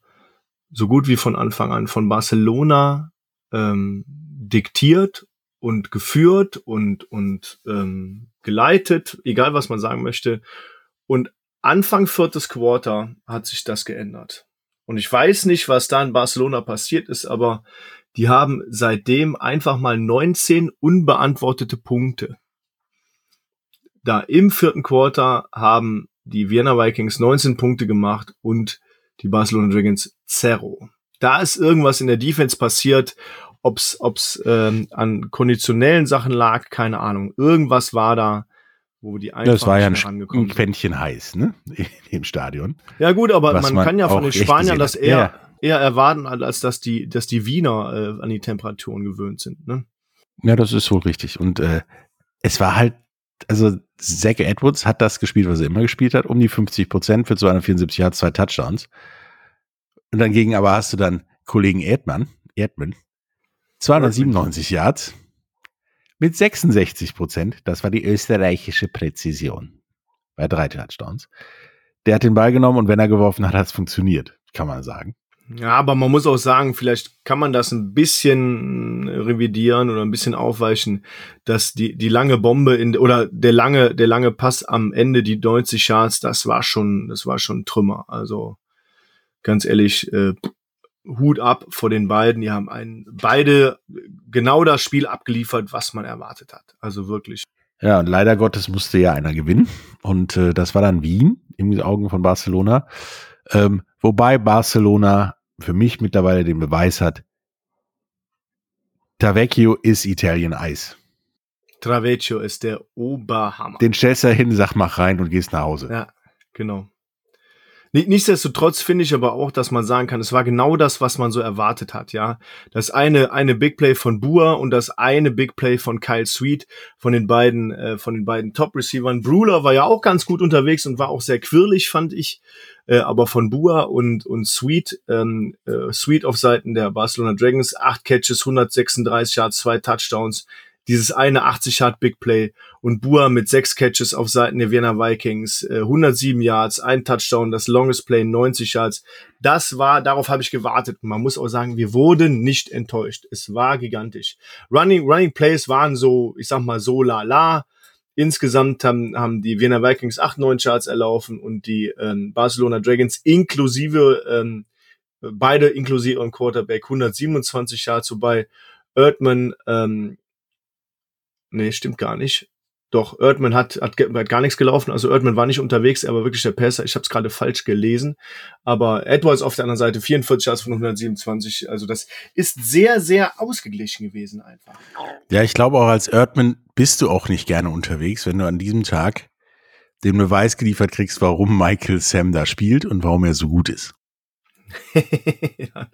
so gut wie von Anfang an von Barcelona ähm, diktiert und geführt und, und ähm, geleitet, egal was man sagen möchte. Und Anfang viertes Quarter hat sich das geändert. Und ich weiß nicht, was da in Barcelona passiert ist, aber die haben seitdem einfach mal 19 unbeantwortete Punkte. Da im vierten Quarter haben die Vienna Vikings 19 Punkte gemacht und die Barcelona Dragons zero. Da ist irgendwas in der Defense passiert, ob's ob's ähm, an konditionellen Sachen lag, keine Ahnung. Irgendwas war da, wo die
einfach Das war ja ein, ein Quäntchen heiß, ne, [laughs] im Stadion.
Ja gut, aber man, man kann ja von den Spaniern das eher ja. eher erwarten, als dass die dass die Wiener äh, an die Temperaturen gewöhnt sind, ne?
Ja, das ist wohl richtig. Und äh, es war halt also Zach Edwards hat das gespielt, was er immer gespielt hat, um die 50 Prozent für 274 Yards, zwei Touchdowns. Und dagegen aber hast du dann Kollegen Erdmann, Erdmann, 297 Yards mit 66 Prozent. Das war die österreichische Präzision bei drei Touchdowns. Der hat den Ball genommen und wenn er geworfen hat, hat es funktioniert, kann man sagen.
Ja, aber man muss auch sagen, vielleicht kann man das ein bisschen revidieren oder ein bisschen aufweichen, dass die, die lange Bombe in, oder der lange, der lange Pass am Ende, die 90 Yards, das war schon, das war schon Trümmer. Also, ganz ehrlich, äh, Hut ab vor den beiden. Die haben einen, beide genau das Spiel abgeliefert, was man erwartet hat. Also wirklich.
Ja, und leider Gottes musste ja einer gewinnen. Und äh, das war dann Wien in den Augen von Barcelona. Ähm, wobei Barcelona für mich mittlerweile den Beweis hat, Tavecchio ist Italien Eis.
Travecchio ist der Oberhammer.
Den stellst du hin, sag mach rein und gehst nach Hause.
Ja, genau. Nichtsdestotrotz finde ich aber auch, dass man sagen kann, es war genau das, was man so erwartet hat, ja. Das eine, eine Big Play von Bua und das eine Big Play von Kyle Sweet, von den beiden, äh, von den beiden Top-Receivern. Bruler war ja auch ganz gut unterwegs und war auch sehr quirlig, fand ich. Äh, aber von Bua und, und Sweet, ähm, äh, Sweet auf Seiten der Barcelona Dragons, acht Catches, 136 Yards, zwei Touchdowns, dieses eine 80 Yard Big Play und Bua mit sechs Catches auf Seiten der Vienna Vikings, äh, 107 Yards, ein Touchdown, das Longest Play 90 Yards. Das war, darauf habe ich gewartet. Man muss auch sagen, wir wurden nicht enttäuscht. Es war gigantisch. Running, Running Plays waren so, ich sag mal so la la. Insgesamt haben, haben die Vienna Vikings 8, 9 Charts erlaufen und die ähm, Barcelona Dragons inklusive, ähm, beide inklusive und Quarterback 127 Yards, wobei Erdmann ähm, Nee, stimmt gar nicht. Doch, Erdmann hat, hat, hat gar nichts gelaufen. Also Erdmann war nicht unterwegs, er war wirklich der Passer. Ich habe es gerade falsch gelesen. Aber Edwards auf der anderen Seite 44 Yards von 127. Also das ist sehr, sehr ausgeglichen gewesen einfach.
Ja, ich glaube auch als Erdmann bist du auch nicht gerne unterwegs, wenn du an diesem Tag den Beweis geliefert kriegst, warum Michael Sam da spielt und warum er so gut ist. [laughs] ja,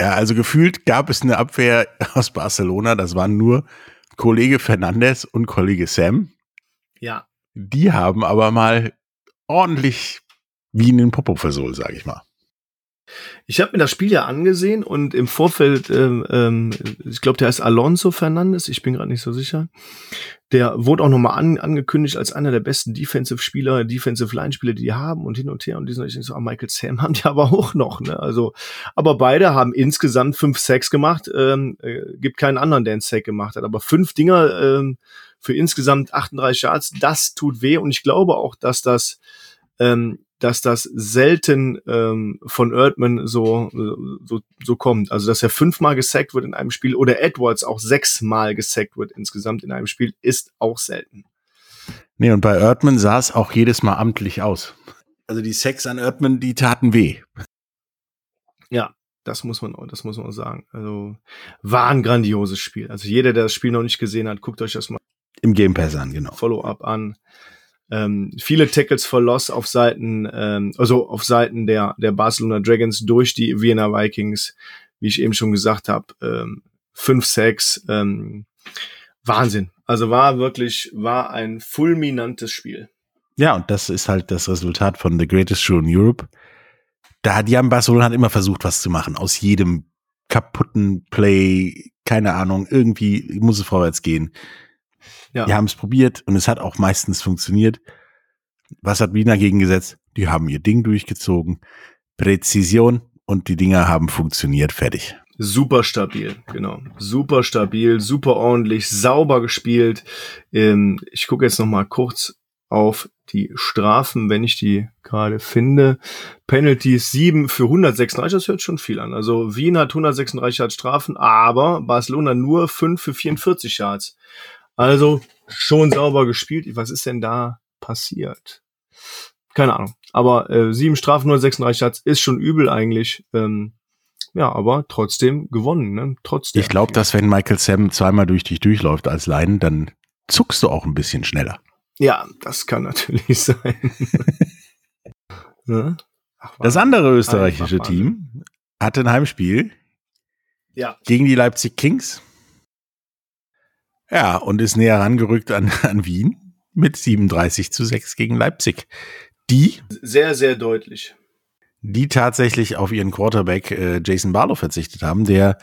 ja, also gefühlt gab es eine Abwehr aus Barcelona, das waren nur Kollege Fernandes und Kollege Sam.
Ja.
Die haben aber mal ordentlich wie in den Popo versohlt, sage ich mal.
Ich habe mir das Spiel ja angesehen und im Vorfeld, ähm, ähm, ich glaube, der heißt Alonso Fernandes, ich bin gerade nicht so sicher. Der wurde auch nochmal an, angekündigt als einer der besten Defensive-Spieler, Defensive-Line-Spieler, die die haben und hin und her. Und die sind so, ah, Michael Sam [laughs] haben die aber auch noch. Ne? Also, aber beide haben insgesamt fünf Sacks gemacht. Ähm, äh, gibt keinen anderen, der einen Sack gemacht hat. Aber fünf Dinger ähm, für insgesamt 38 Yards, das tut weh. Und ich glaube auch, dass das ähm, dass das selten ähm, von Erdmann so, so, so kommt. Also, dass er fünfmal gesackt wird in einem Spiel oder Edwards auch sechsmal gesackt wird insgesamt in einem Spiel, ist auch selten.
Nee, und bei Erdmann sah es auch jedes Mal amtlich aus. Also die Sex an Erdmann, die taten weh.
Ja, das muss man, das muss man sagen. Also war ein grandioses Spiel. Also jeder, der das Spiel noch nicht gesehen hat, guckt euch das mal
im Game Pass an, genau.
Follow-up an ähm, viele Tackles for Loss auf Seiten, ähm, also auf Seiten der, der Barcelona Dragons durch die Vienna Vikings, wie ich eben schon gesagt habe, ähm, fünf Sacks, ähm, Wahnsinn. Also war wirklich, war ein fulminantes Spiel.
Ja, und das ist halt das Resultat von The Greatest Show in Europe. Da, die haben Barcelona hat immer versucht, was zu machen. Aus jedem kaputten Play, keine Ahnung, irgendwie muss es vorwärts gehen. Ja. Die haben es probiert und es hat auch meistens funktioniert. Was hat Wien dagegen gesetzt? Die haben ihr Ding durchgezogen. Präzision und die Dinger haben funktioniert. Fertig.
Super stabil, genau. Super stabil, super ordentlich, sauber gespielt. Ähm, ich gucke jetzt noch mal kurz auf die Strafen, wenn ich die gerade finde. Penalties 7 für 136, das hört schon viel an. Also Wien hat 136 Yards Strafen, aber Barcelona nur 5 für 44 Yards. Also schon sauber gespielt. Was ist denn da passiert? Keine Ahnung. Aber äh, sieben Strafen, nur 36 Yards ist schon übel eigentlich. Ähm, ja, aber trotzdem gewonnen. Ne? Trotzdem.
Ich glaube, dass wenn Michael Sam zweimal durch dich durchläuft als Leinen, dann zuckst du auch ein bisschen schneller.
Ja, das kann natürlich [laughs] sein.
ja? Ach, das andere österreichische Team hatte ein Heimspiel
ja.
gegen die Leipzig Kings. Ja, und ist näher rangerückt an, [laughs] an Wien mit 37 zu 6 gegen Leipzig. Die
sehr, sehr deutlich.
Die tatsächlich auf ihren Quarterback äh, Jason Barlow verzichtet haben, der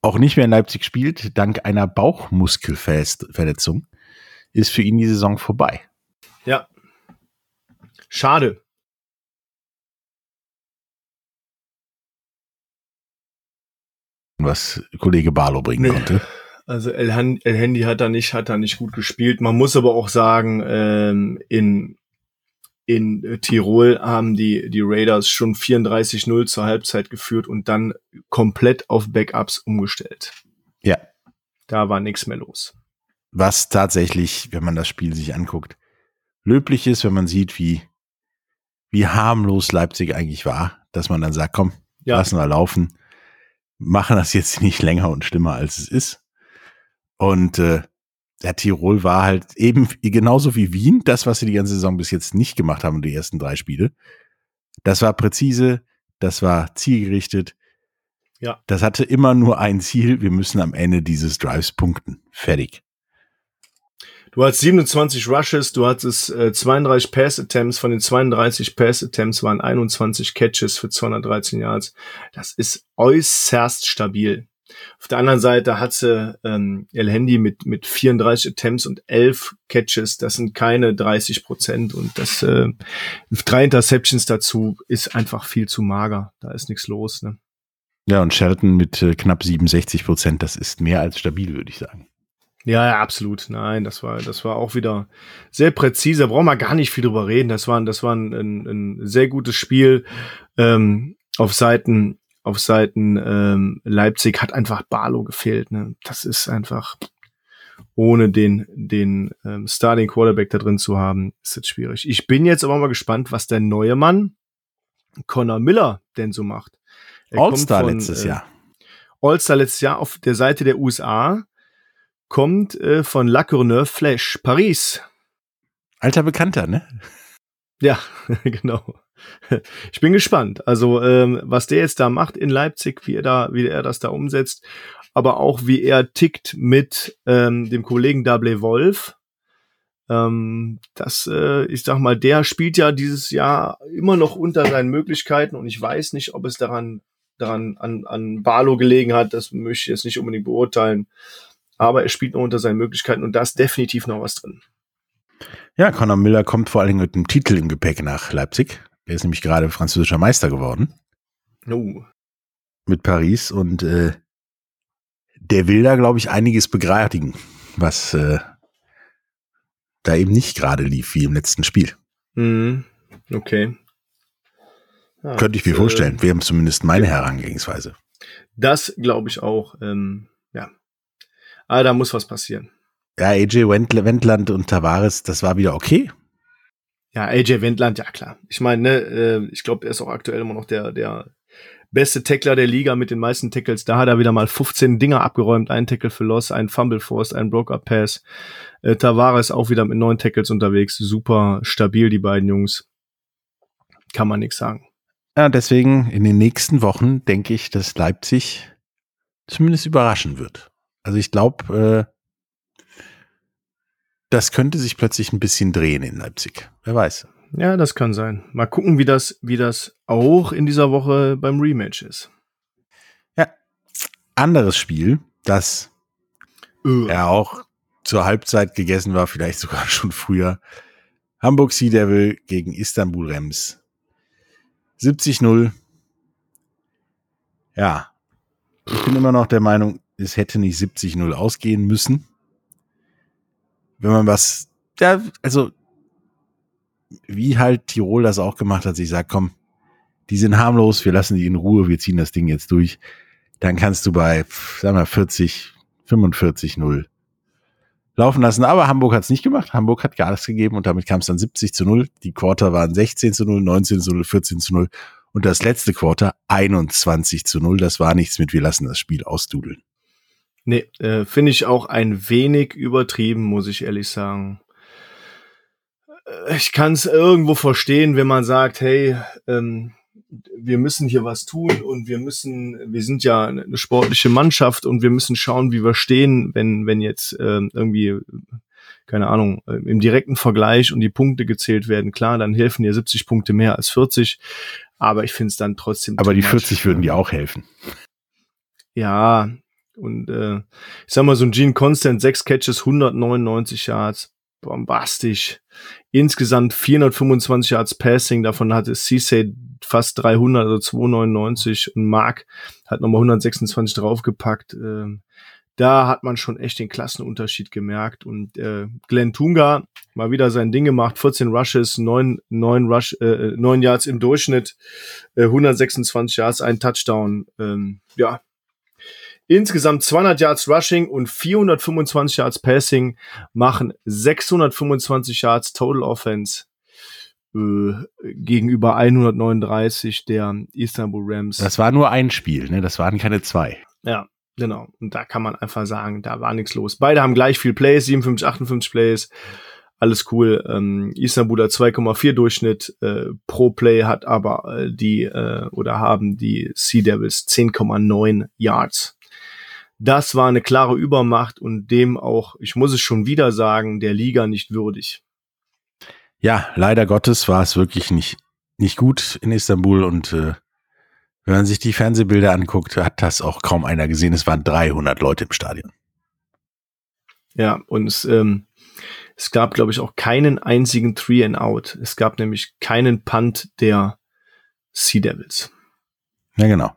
auch nicht mehr in Leipzig spielt, dank einer Bauchmuskelverletzung, ist für ihn die Saison vorbei.
Ja. Schade.
Was Kollege Barlow bringen nee. konnte.
Also El, El Handy hat da nicht, hat da nicht gut gespielt. Man muss aber auch sagen, ähm, in in Tirol haben die, die Raiders schon 34-0 zur Halbzeit geführt und dann komplett auf Backups umgestellt.
Ja.
Da war nichts mehr los.
Was tatsächlich, wenn man das Spiel sich anguckt, löblich ist, wenn man sieht, wie, wie harmlos Leipzig eigentlich war, dass man dann sagt, komm, ja. lassen wir laufen, machen das jetzt nicht länger und schlimmer als es ist. Und äh, der Tirol war halt eben genauso wie Wien, das, was sie die ganze Saison bis jetzt nicht gemacht haben, die ersten drei Spiele. Das war präzise, das war zielgerichtet.
Ja.
Das hatte immer nur ein Ziel, wir müssen am Ende dieses Drives punkten. Fertig.
Du hattest 27 Rushes, du hattest äh, 32 Pass Attempts, von den 32 Pass Attempts waren 21 Catches für 213 Yards. Das ist äußerst stabil. Auf der anderen Seite hat sie ähm, El Handy mit, mit 34 Attempts und 11 Catches. Das sind keine 30 Prozent und das äh, drei Interceptions dazu ist einfach viel zu mager. Da ist nichts los. Ne?
Ja, und Shelton mit äh, knapp 67 Prozent, das ist mehr als stabil, würde ich sagen.
Ja, ja, absolut. Nein, das war, das war auch wieder sehr präzise. Da brauchen wir gar nicht viel drüber reden. Das war, das war ein, ein, ein sehr gutes Spiel ähm, auf Seiten auf Seiten ähm, Leipzig hat einfach Barlow gefehlt. Ne? Das ist einfach ohne den den ähm, Starting Quarterback da drin zu haben, ist jetzt schwierig. Ich bin jetzt aber mal gespannt, was der neue Mann Connor Miller denn so macht.
All-Star letztes äh, Jahr.
All-Star letztes Jahr auf der Seite der USA kommt äh, von La Courneuve Flash Paris.
Alter Bekannter, ne?
Ja, [laughs] genau. [laughs] Ich bin gespannt. Also, ähm, was der jetzt da macht in Leipzig, wie er da, wie er das da umsetzt, aber auch wie er tickt mit ähm, dem Kollegen Dable Wolf. Ähm, das, äh, ich sag mal, der spielt ja dieses Jahr immer noch unter seinen Möglichkeiten und ich weiß nicht, ob es daran, daran an, an Barlow gelegen hat. Das möchte ich jetzt nicht unbedingt beurteilen. Aber er spielt noch unter seinen Möglichkeiten und da ist definitiv noch was drin.
Ja, Conor Miller kommt vor allen Dingen mit einem Titel im Gepäck nach Leipzig. Er ist nämlich gerade französischer Meister geworden.
No.
Mit Paris und äh, der will da, glaube ich, einiges begradigen, was äh, da eben nicht gerade lief, wie im letzten Spiel.
Mhm. Okay.
Ja, Könnte ich mir äh, vorstellen. Wäre zumindest meine Herangehensweise.
Das glaube ich auch. Ähm, ja. Aber da muss was passieren.
Ja, AJ Wendland und Tavares, das war wieder okay.
Ja, AJ Wendland, ja klar. Ich meine, ne, äh, ich glaube, er ist auch aktuell immer noch der, der beste Tackler der Liga mit den meisten Tackles. Da hat er wieder mal 15 Dinger abgeräumt. Ein Tackle für Loss, ein Fumble Force, ein Broke-Up Pass. Äh, Tavares auch wieder mit neun Tackles unterwegs. Super stabil, die beiden Jungs. Kann man nichts sagen.
Ja, deswegen in den nächsten Wochen denke ich, dass Leipzig zumindest überraschen wird. Also ich glaube, äh, das könnte sich plötzlich ein bisschen drehen in Leipzig. Wer weiß.
Ja, das kann sein. Mal gucken, wie das, wie das auch in dieser Woche beim Rematch ist.
Ja. Anderes Spiel, das uh. ja auch zur Halbzeit gegessen war, vielleicht sogar [laughs] schon früher. Hamburg Sea Devil gegen Istanbul Rems. 70-0. Ja. Ich bin immer noch der Meinung, es hätte nicht 70-0 ausgehen müssen wenn man was, ja, also wie halt Tirol das auch gemacht hat, sich sagt, komm, die sind harmlos, wir lassen die in Ruhe, wir ziehen das Ding jetzt durch, dann kannst du bei, sagen wir, 40, 45, 0 laufen lassen. Aber Hamburg hat es nicht gemacht. Hamburg hat Gas gegeben und damit kam es dann 70 zu 0. Die Quarter waren 16 zu 0, 19 zu 0, 14 zu 0 und das letzte Quarter 21 zu 0. Das war nichts mit, wir lassen das Spiel ausdudeln.
Nee, äh, finde ich auch ein wenig übertrieben, muss ich ehrlich sagen. Äh, ich kann es irgendwo verstehen, wenn man sagt, hey, ähm, wir müssen hier was tun und wir müssen, wir sind ja eine sportliche Mannschaft und wir müssen schauen, wie wir stehen, wenn, wenn jetzt äh, irgendwie, keine Ahnung, äh, im direkten Vergleich und die Punkte gezählt werden. Klar, dann helfen dir 70 Punkte mehr als 40, aber ich finde es dann trotzdem.
Aber die 40 würden dir auch helfen.
Ja, und äh, ich sag mal, so ein Gene Constant, sechs Catches, 199 Yards, bombastisch. Insgesamt 425 Yards Passing, davon hatte Cisse fast 300, also 299 und Mark hat nochmal 126 draufgepackt. Äh, da hat man schon echt den Klassenunterschied gemerkt. Und äh, Glenn Tunga mal wieder sein Ding gemacht, 14 Rushes, 9, 9, Rush, äh, 9 Yards im Durchschnitt, äh, 126 Yards, ein Touchdown. Ähm, ja, Insgesamt 200 Yards Rushing und 425 Yards Passing machen 625 Yards Total Offense äh, gegenüber 139 der Istanbul Rams.
Das war nur ein Spiel, ne? Das waren keine zwei.
Ja, genau. Und da kann man einfach sagen, da war nichts los. Beide haben gleich viel Plays, 57, 58 Plays. Alles cool. Ähm, Istanbul hat 2,4 Durchschnitt äh, pro Play, hat aber äh, die äh, oder haben die Sea Devils 10,9 Yards das war eine klare Übermacht und dem auch, ich muss es schon wieder sagen, der Liga nicht würdig.
Ja, leider Gottes war es wirklich nicht, nicht gut in Istanbul und äh, wenn man sich die Fernsehbilder anguckt, hat das auch kaum einer gesehen. Es waren 300 Leute im Stadion.
Ja, und es, ähm, es gab, glaube ich, auch keinen einzigen Three and Out. Es gab nämlich keinen Punt der Sea Devils.
Ja, genau.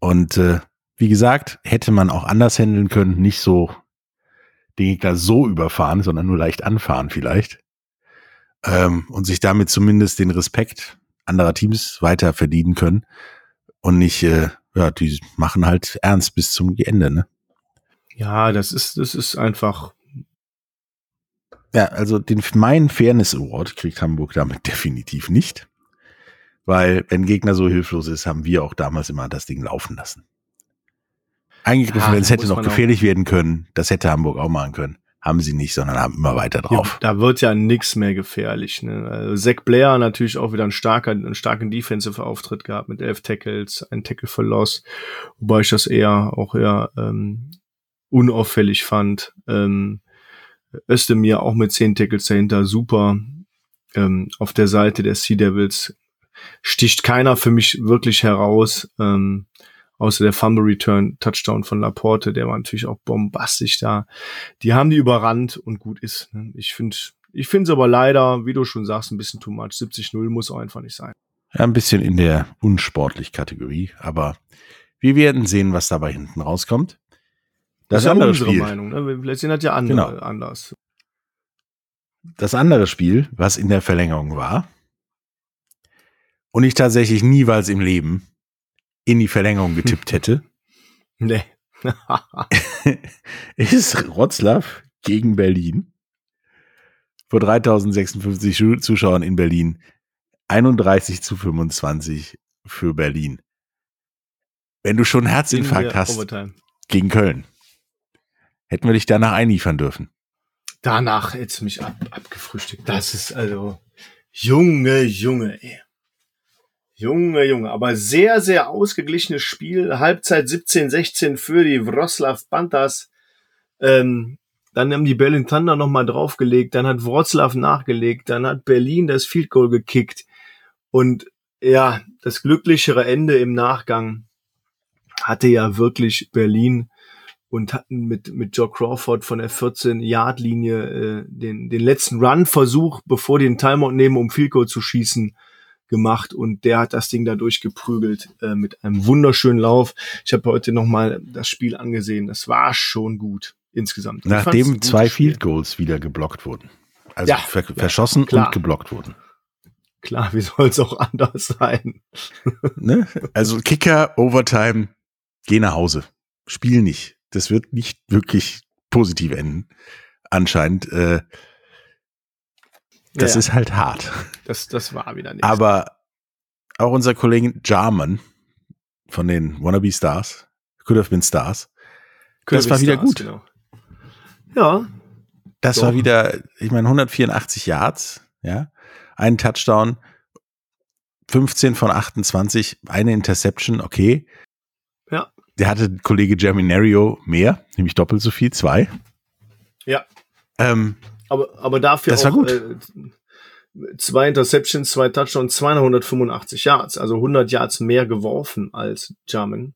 Und äh, wie gesagt, hätte man auch anders handeln können, nicht so den Gegner so überfahren, sondern nur leicht anfahren vielleicht. Ähm, und sich damit zumindest den Respekt anderer Teams weiter verdienen können. Und nicht, äh, ja, die machen halt ernst bis zum Ende, ne?
Ja, das ist, das ist einfach.
Ja, also den mein Fairness Award kriegt Hamburg damit [laughs] definitiv nicht. Weil, wenn Gegner so hilflos ist, haben wir auch damals immer das Ding laufen lassen eingegriffen, ja, wenn es hätte noch gefährlich auch. werden können. Das hätte Hamburg auch machen können. haben sie nicht, sondern haben immer weiter drauf.
Ja, da wird ja nix mehr gefährlich. Ne? Also Zach Blair natürlich auch wieder ein starker, einen starken Defensive-Auftritt gehabt mit elf Tackles, ein Tackle for Loss, wobei ich das eher auch eher ähm, unauffällig fand. Ähm, Özdemir auch mit zehn Tackles dahinter, super. Ähm, auf der Seite der Sea Devils sticht keiner für mich wirklich heraus. Ähm, außer der Fumble Return Touchdown von Laporte, der war natürlich auch bombastisch da. Die haben die überrannt und gut ist. Ne? Ich finde ich finde es aber leider, wie du schon sagst, ein bisschen too much. 70-0 muss auch einfach nicht sein.
Ja, ein bisschen in der unsportlich Kategorie, aber wir werden sehen, was dabei hinten rauskommt.
Das, das ist ja unsere Spiel. Meinung. Ne? Vielleicht sehen das ja andere genau. anders.
Das andere Spiel, was in der Verlängerung war und ich tatsächlich niemals im Leben in die Verlängerung getippt hätte. [laughs]
nee. [laughs]
ist Wroclaw gegen Berlin. Vor 3056 Zuschauern in Berlin. 31 zu 25 für Berlin. Wenn du schon Herzinfarkt hast Overtime. gegen Köln, hätten wir dich danach einliefern dürfen.
Danach hättest du mich ab, abgefrühstückt. Das ist also, Junge, Junge, ey. Junge, Junge, aber sehr, sehr ausgeglichenes Spiel. Halbzeit 17-16 für die Wroclaw Panthers. Ähm, dann haben die Berlin Thunder nochmal draufgelegt, dann hat Wroclaw nachgelegt, dann hat Berlin das Field Goal gekickt. Und ja, das glücklichere Ende im Nachgang hatte ja wirklich Berlin und hatten mit, mit Joe Crawford von der 14-Yard-Linie äh, den, den letzten Run-Versuch, bevor die den Timeout nehmen, um Field Goal zu schießen, gemacht und der hat das Ding da durchgeprügelt äh, mit einem wunderschönen Lauf. Ich habe heute noch mal das Spiel angesehen. Das war schon gut insgesamt.
Nachdem zwei. Field Goals wieder geblockt wurden. Also ja, ver ja, verschossen klar. und geblockt wurden.
Klar, wie soll es auch anders sein? [laughs]
ne? Also Kicker, Overtime, geh nach Hause. Spiel nicht. Das wird nicht wirklich positiv enden. Anscheinend. Äh, das ja, ist halt hart.
Das, das war wieder nicht.
Aber auch unser Kollege Jarman von den Wannabe Stars, Could Have Been Stars, Could das war wieder Stars, gut. Genau.
Ja.
Das doch. war wieder, ich meine, 184 Yards, ja, ein Touchdown, 15 von 28, eine Interception, okay.
Ja.
Der hatte Kollege Germinario mehr, nämlich doppelt so viel, zwei.
Ja.
Ähm,
aber, aber dafür
das war
auch,
gut.
Äh, zwei Interceptions, zwei Touchdowns, 285 Yards, also 100 Yards mehr geworfen als German.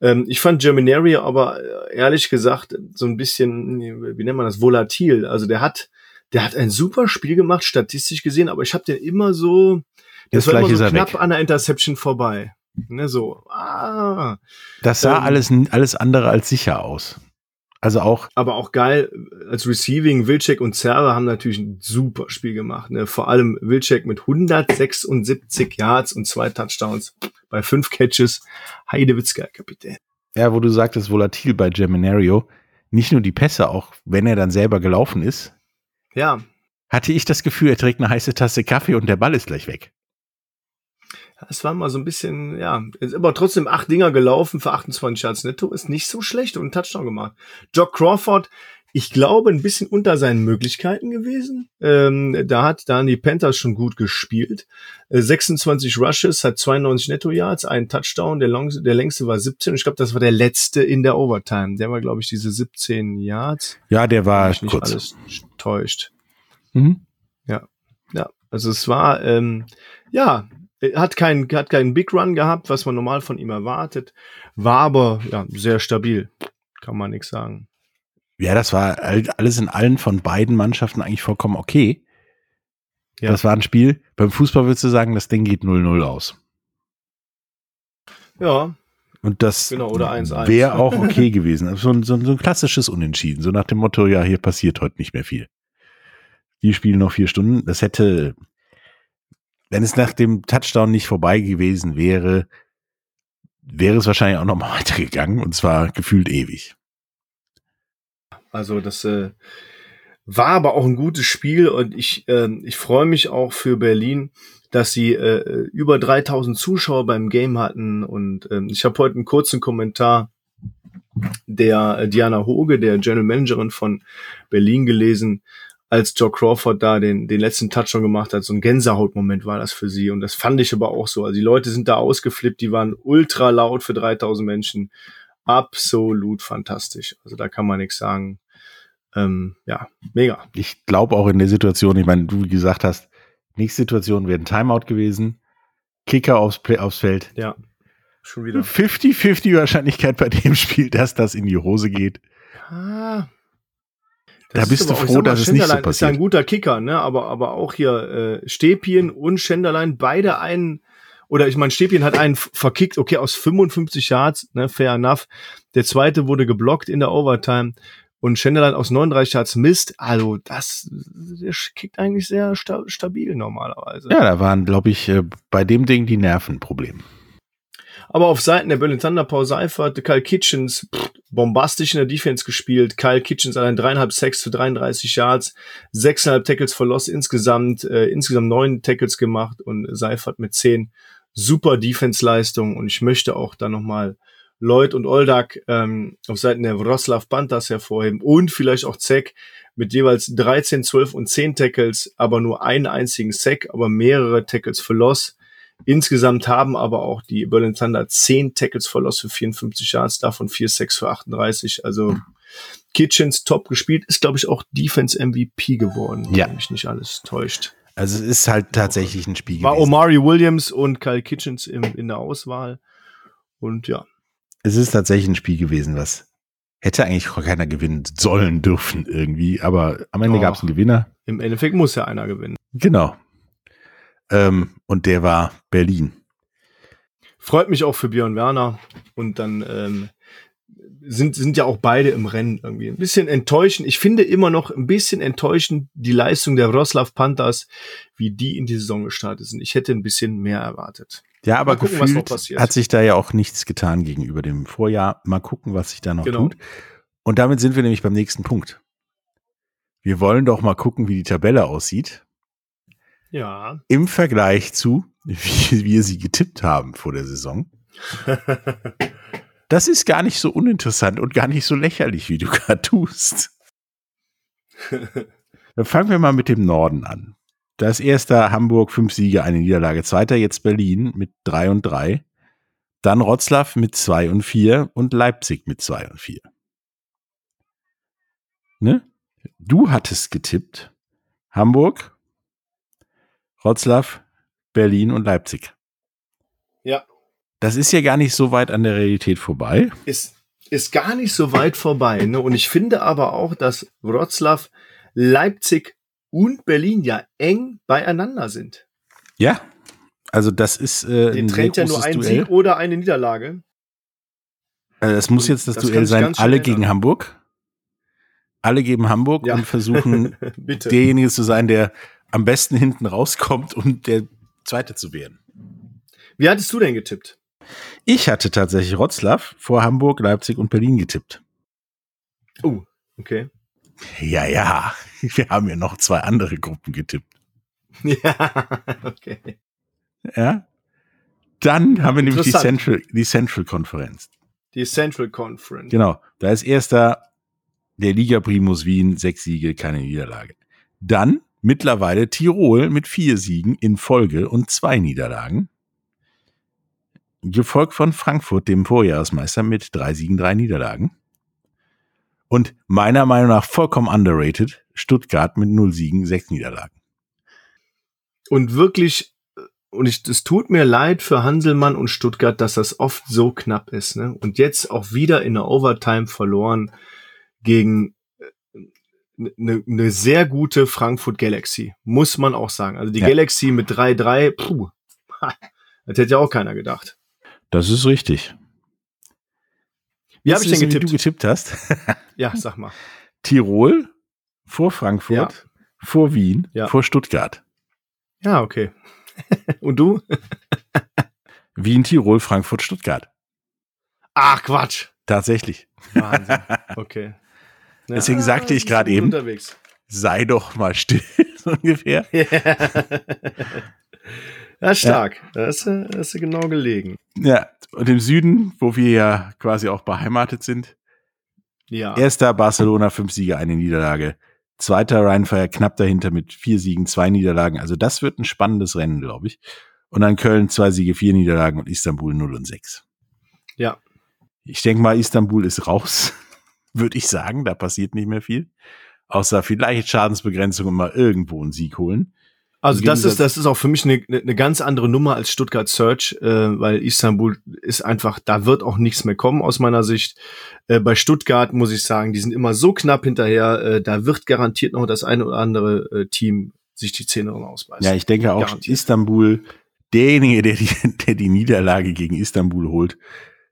Ähm, ich fand Germinary aber äh, ehrlich gesagt so ein bisschen, wie nennt man das, volatil. Also der hat, der hat ein super Spiel gemacht, statistisch gesehen, aber ich habe den immer so,
das war immer so
knapp weg. an der Interception vorbei. Ne, so, ah.
Das sah ähm, alles, alles andere als sicher aus. Also auch.
Aber auch geil, als Receiving, Wilczek und Zerre haben natürlich ein super Spiel gemacht. Ne? Vor allem Wilczek mit 176 Yards und zwei Touchdowns bei fünf Catches. Heidewitzka, Kapitän.
Ja, wo du sagtest, volatil bei Geminario. Nicht nur die Pässe, auch wenn er dann selber gelaufen ist.
Ja.
Hatte ich das Gefühl, er trägt eine heiße Tasse Kaffee und der Ball ist gleich weg.
Es war mal so ein bisschen, ja, ist aber trotzdem acht Dinger gelaufen für 28 Yards netto, ist nicht so schlecht und einen Touchdown gemacht. Jock Crawford, ich glaube, ein bisschen unter seinen Möglichkeiten gewesen. Ähm, da hat dann die Panthers schon gut gespielt. Äh, 26 Rushes, hat 92 Netto-Yards, ein Touchdown, der, long, der längste war 17 und ich glaube, das war der letzte in der Overtime. Der war, glaube ich, diese 17 Yards.
Ja, der war
nicht kurz. alles täuscht. Mhm. Ja, ja, also es war, ähm, ja, hat keinen, hat keinen Big Run gehabt, was man normal von ihm erwartet. War aber ja, sehr stabil. Kann man nichts sagen.
Ja, das war alles in allen von beiden Mannschaften eigentlich vollkommen okay. Ja. Das war ein Spiel. Beim Fußball würdest du sagen, das Ding geht 0-0 aus.
Ja.
Und das
genau,
wäre auch okay [laughs] gewesen. So ein, so, ein, so ein klassisches Unentschieden. So nach dem Motto, ja, hier passiert heute nicht mehr viel. Die spielen noch vier Stunden. Das hätte wenn es nach dem Touchdown nicht vorbei gewesen wäre, wäre es wahrscheinlich auch noch mal [laughs] weitergegangen und zwar gefühlt ewig.
Also das äh, war aber auch ein gutes Spiel und ich, äh, ich freue mich auch für Berlin, dass sie äh, über 3000 Zuschauer beim Game hatten und äh, ich habe heute einen kurzen Kommentar der Diana Hoge, der General Managerin von Berlin gelesen, als Joe Crawford da den, den letzten Touchdown gemacht hat. So ein Gänsehautmoment war das für sie. Und das fand ich aber auch so. Also die Leute sind da ausgeflippt, die waren ultra laut für 3000 Menschen. Absolut fantastisch. Also da kann man nichts sagen. Ähm, ja, mega.
Ich glaube auch in der Situation, ich meine, du gesagt hast, nächste Situation wäre ein Timeout gewesen. Kicker aufs, Play, aufs Feld.
Ja, schon wieder.
50-50 Wahrscheinlichkeit bei dem Spiel, dass das in die Hose geht.
Ah,
da bist du froh, dass es nicht so passiert. ist
ja ein guter Kicker, ne? Aber, aber auch hier äh, Stäbchen und Schenderlein, beide einen, oder ich meine, Stäbchen hat einen verkickt, okay, aus 55 Yards, ne, fair enough. Der zweite wurde geblockt in der Overtime und Schenderlein aus 39 Yards Mist. Also das, der kickt eigentlich sehr sta stabil normalerweise.
Ja, da waren, glaube ich, äh, bei dem Ding die Nerven Problem.
Aber auf Seiten der Berlin Thunder, Paul Seifert, Kyle Kitchens, pff, bombastisch in der Defense gespielt. Kyle Kitchens allein dreieinhalb Sacks für 33 Yards, sechseinhalb Tackles for Loss insgesamt, äh, insgesamt neun Tackles gemacht und Seifert mit zehn. Super Defense-Leistung und ich möchte auch da nochmal Lloyd und Oldak ähm, auf Seiten der Wroclaw Panthers hervorheben und vielleicht auch Zeck mit jeweils 13, 12 und 10 Tackles, aber nur einen einzigen Sack, aber mehrere Tackles für Loss. Insgesamt haben aber auch die Berlin Thunder 10 Tackles for Loss für 54 Yards, davon 4 6 für 38. Also Kitchens top gespielt, ist glaube ich auch Defense MVP geworden,
ja.
wenn mich nicht alles täuscht.
Also es ist halt tatsächlich ein Spiel
War gewesen. Omari Williams und Kyle Kitchens im, in der Auswahl. Und ja.
Es ist tatsächlich ein Spiel gewesen, was hätte eigentlich keiner gewinnen sollen dürfen irgendwie, aber am Ende gab es einen Gewinner.
Im Endeffekt muss ja einer gewinnen.
Genau. Ähm, und der war Berlin.
Freut mich auch für Björn Werner. Und dann ähm, sind, sind ja auch beide im Rennen irgendwie. Ein bisschen enttäuschend. Ich finde immer noch ein bisschen enttäuschend die Leistung der Wroclaw Panthers, wie die in die Saison gestartet sind. Ich hätte ein bisschen mehr erwartet.
Ja, aber gucken, gefühlt hat sich da ja auch nichts getan gegenüber dem Vorjahr. Mal gucken, was sich da noch genau. tut. Und damit sind wir nämlich beim nächsten Punkt. Wir wollen doch mal gucken, wie die Tabelle aussieht.
Ja.
Im Vergleich zu, wie wir sie getippt haben vor der Saison. [laughs] das ist gar nicht so uninteressant und gar nicht so lächerlich, wie du [laughs] gerade tust. Dann fangen wir mal mit dem Norden an. Das erste Hamburg, fünf Siege, eine Niederlage. Zweiter jetzt Berlin mit drei und drei. Dann Rotzlaff mit zwei und vier und Leipzig mit zwei und vier. Ne? Du hattest getippt. Hamburg, Wroclaw, Berlin und Leipzig.
Ja.
Das ist ja gar nicht so weit an der Realität vorbei.
Ist, ist gar nicht so weit vorbei. Ne? Und ich finde aber auch, dass Wroclaw, Leipzig und Berlin ja eng beieinander sind.
Ja, also das ist äh,
Den trennt ja nur ein Duell. Sieg oder eine Niederlage.
Also das muss jetzt das, das Duell sein, alle gegen Hamburg. Alle geben Hamburg ja. und versuchen, [laughs] derjenige zu sein, der am besten hinten rauskommt, um der Zweite zu werden.
Wie hattest du denn getippt?
Ich hatte tatsächlich Rotzlaw vor Hamburg, Leipzig und Berlin getippt.
Oh, okay.
Ja, ja. Wir haben ja noch zwei andere Gruppen getippt. [laughs]
Ja, okay.
Ja. Dann haben wir nämlich die Central, die Central Konferenz.
Die Central Conference.
Genau. Da ist erster der Liga Primus Wien, sechs Siege, keine Niederlage. Dann mittlerweile Tirol mit vier Siegen in Folge und zwei Niederlagen. Gefolgt von Frankfurt, dem Vorjahresmeister, mit drei Siegen, drei Niederlagen. Und meiner Meinung nach vollkommen underrated, Stuttgart mit null Siegen, sechs Niederlagen.
Und wirklich, und es tut mir leid für Hanselmann und Stuttgart, dass das oft so knapp ist. Ne? Und jetzt auch wieder in der Overtime verloren gegen eine, eine sehr gute Frankfurt Galaxy, muss man auch sagen. Also die ja. Galaxy mit 3-3, puh, das hätte ja auch keiner gedacht.
Das ist richtig.
Wie habe ich denn getippt?
Wie du getippt hast? [laughs]
ja, sag mal.
Tirol vor Frankfurt, ja. vor Wien, ja. vor Stuttgart.
Ja, okay. [laughs] Und du?
Wien, Tirol, Frankfurt, Stuttgart.
Ach, Quatsch.
Tatsächlich.
Wahnsinn. Okay.
Ja, Deswegen sagte ich gerade eben,
unterwegs.
sei doch mal still, [laughs] so ungefähr.
ja, stark. Ja. Da hast du, hast du genau gelegen.
Ja, und im Süden, wo wir ja quasi auch beheimatet sind, Ja. Erster Barcelona, fünf Siege, eine Niederlage. Zweiter Rheinfire knapp dahinter mit vier Siegen, zwei Niederlagen. Also das wird ein spannendes Rennen, glaube ich. Und dann Köln, zwei Siege, vier Niederlagen und Istanbul 0 und 6.
Ja.
Ich denke mal, Istanbul ist raus, würde ich sagen. Da passiert nicht mehr viel. Außer vielleicht Schadensbegrenzung und mal irgendwo einen Sieg holen.
Also das ist, das ist auch für mich eine, eine ganz andere Nummer als Stuttgart Search, äh, weil Istanbul ist einfach, da wird auch nichts mehr kommen aus meiner Sicht. Äh, bei Stuttgart muss ich sagen, die sind immer so knapp hinterher, äh, da wird garantiert noch das eine oder andere äh, Team sich die Zähne ausbeißen.
Ja, ich denke auch garantiert. Istanbul, derjenige, der die, [laughs] der die Niederlage gegen Istanbul holt,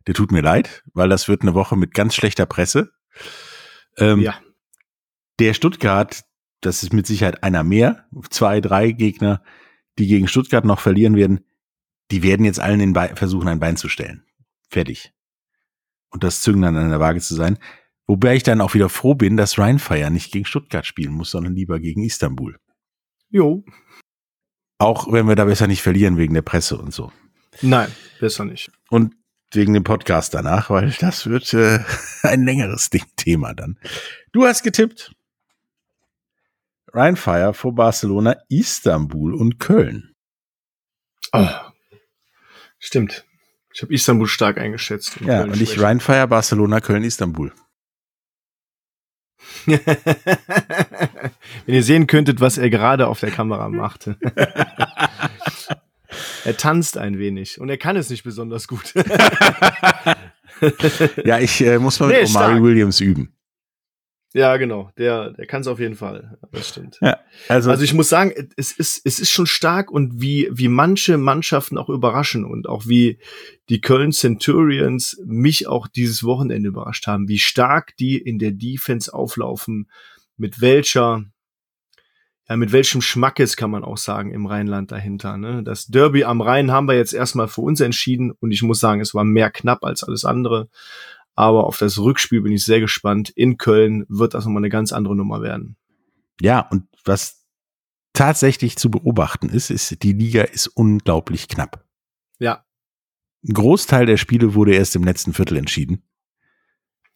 der tut mir leid, weil das wird eine Woche mit ganz schlechter Presse. Ähm, ja. Der Stuttgart, das ist mit Sicherheit einer mehr, zwei, drei Gegner, die gegen Stuttgart noch verlieren werden, die werden jetzt allen den Bein, versuchen, ein Bein zu stellen. Fertig. Und das Zünglein an der Waage zu sein. Wobei ich dann auch wieder froh bin, dass Rheinfire nicht gegen Stuttgart spielen muss, sondern lieber gegen Istanbul.
Jo.
Auch wenn wir da besser nicht verlieren wegen der Presse und so.
Nein, besser nicht.
Und wegen dem Podcast danach, weil das wird äh, [laughs] ein längeres Ding Thema dann. Du hast getippt. Rheinfire vor Barcelona, Istanbul und Köln.
Oh, stimmt. Ich habe Istanbul stark eingeschätzt.
Und ja, Köln und ich Rheinfire, Barcelona, Köln, Istanbul. [laughs]
Wenn ihr sehen könntet, was er gerade auf der Kamera machte. [laughs] er tanzt ein wenig und er kann es nicht besonders gut. [laughs]
ja, ich äh, muss mal nee, mit Omari stark. Williams üben.
Ja, genau. Der, der kann es auf jeden Fall. Das stimmt. Ja, also, also ich muss sagen, es ist, es ist schon stark und wie, wie manche Mannschaften auch überraschen und auch wie die Köln Centurions mich auch dieses Wochenende überrascht haben, wie stark die in der Defense auflaufen, mit welcher, ja, mit welchem Schmackes kann man auch sagen im Rheinland dahinter. Ne? Das Derby am Rhein haben wir jetzt erstmal für uns entschieden und ich muss sagen, es war mehr knapp als alles andere. Aber auf das Rückspiel bin ich sehr gespannt. In Köln wird das nochmal eine ganz andere Nummer werden.
Ja, und was tatsächlich zu beobachten ist, ist, die Liga ist unglaublich knapp.
Ja.
Ein Großteil der Spiele wurde erst im letzten Viertel entschieden.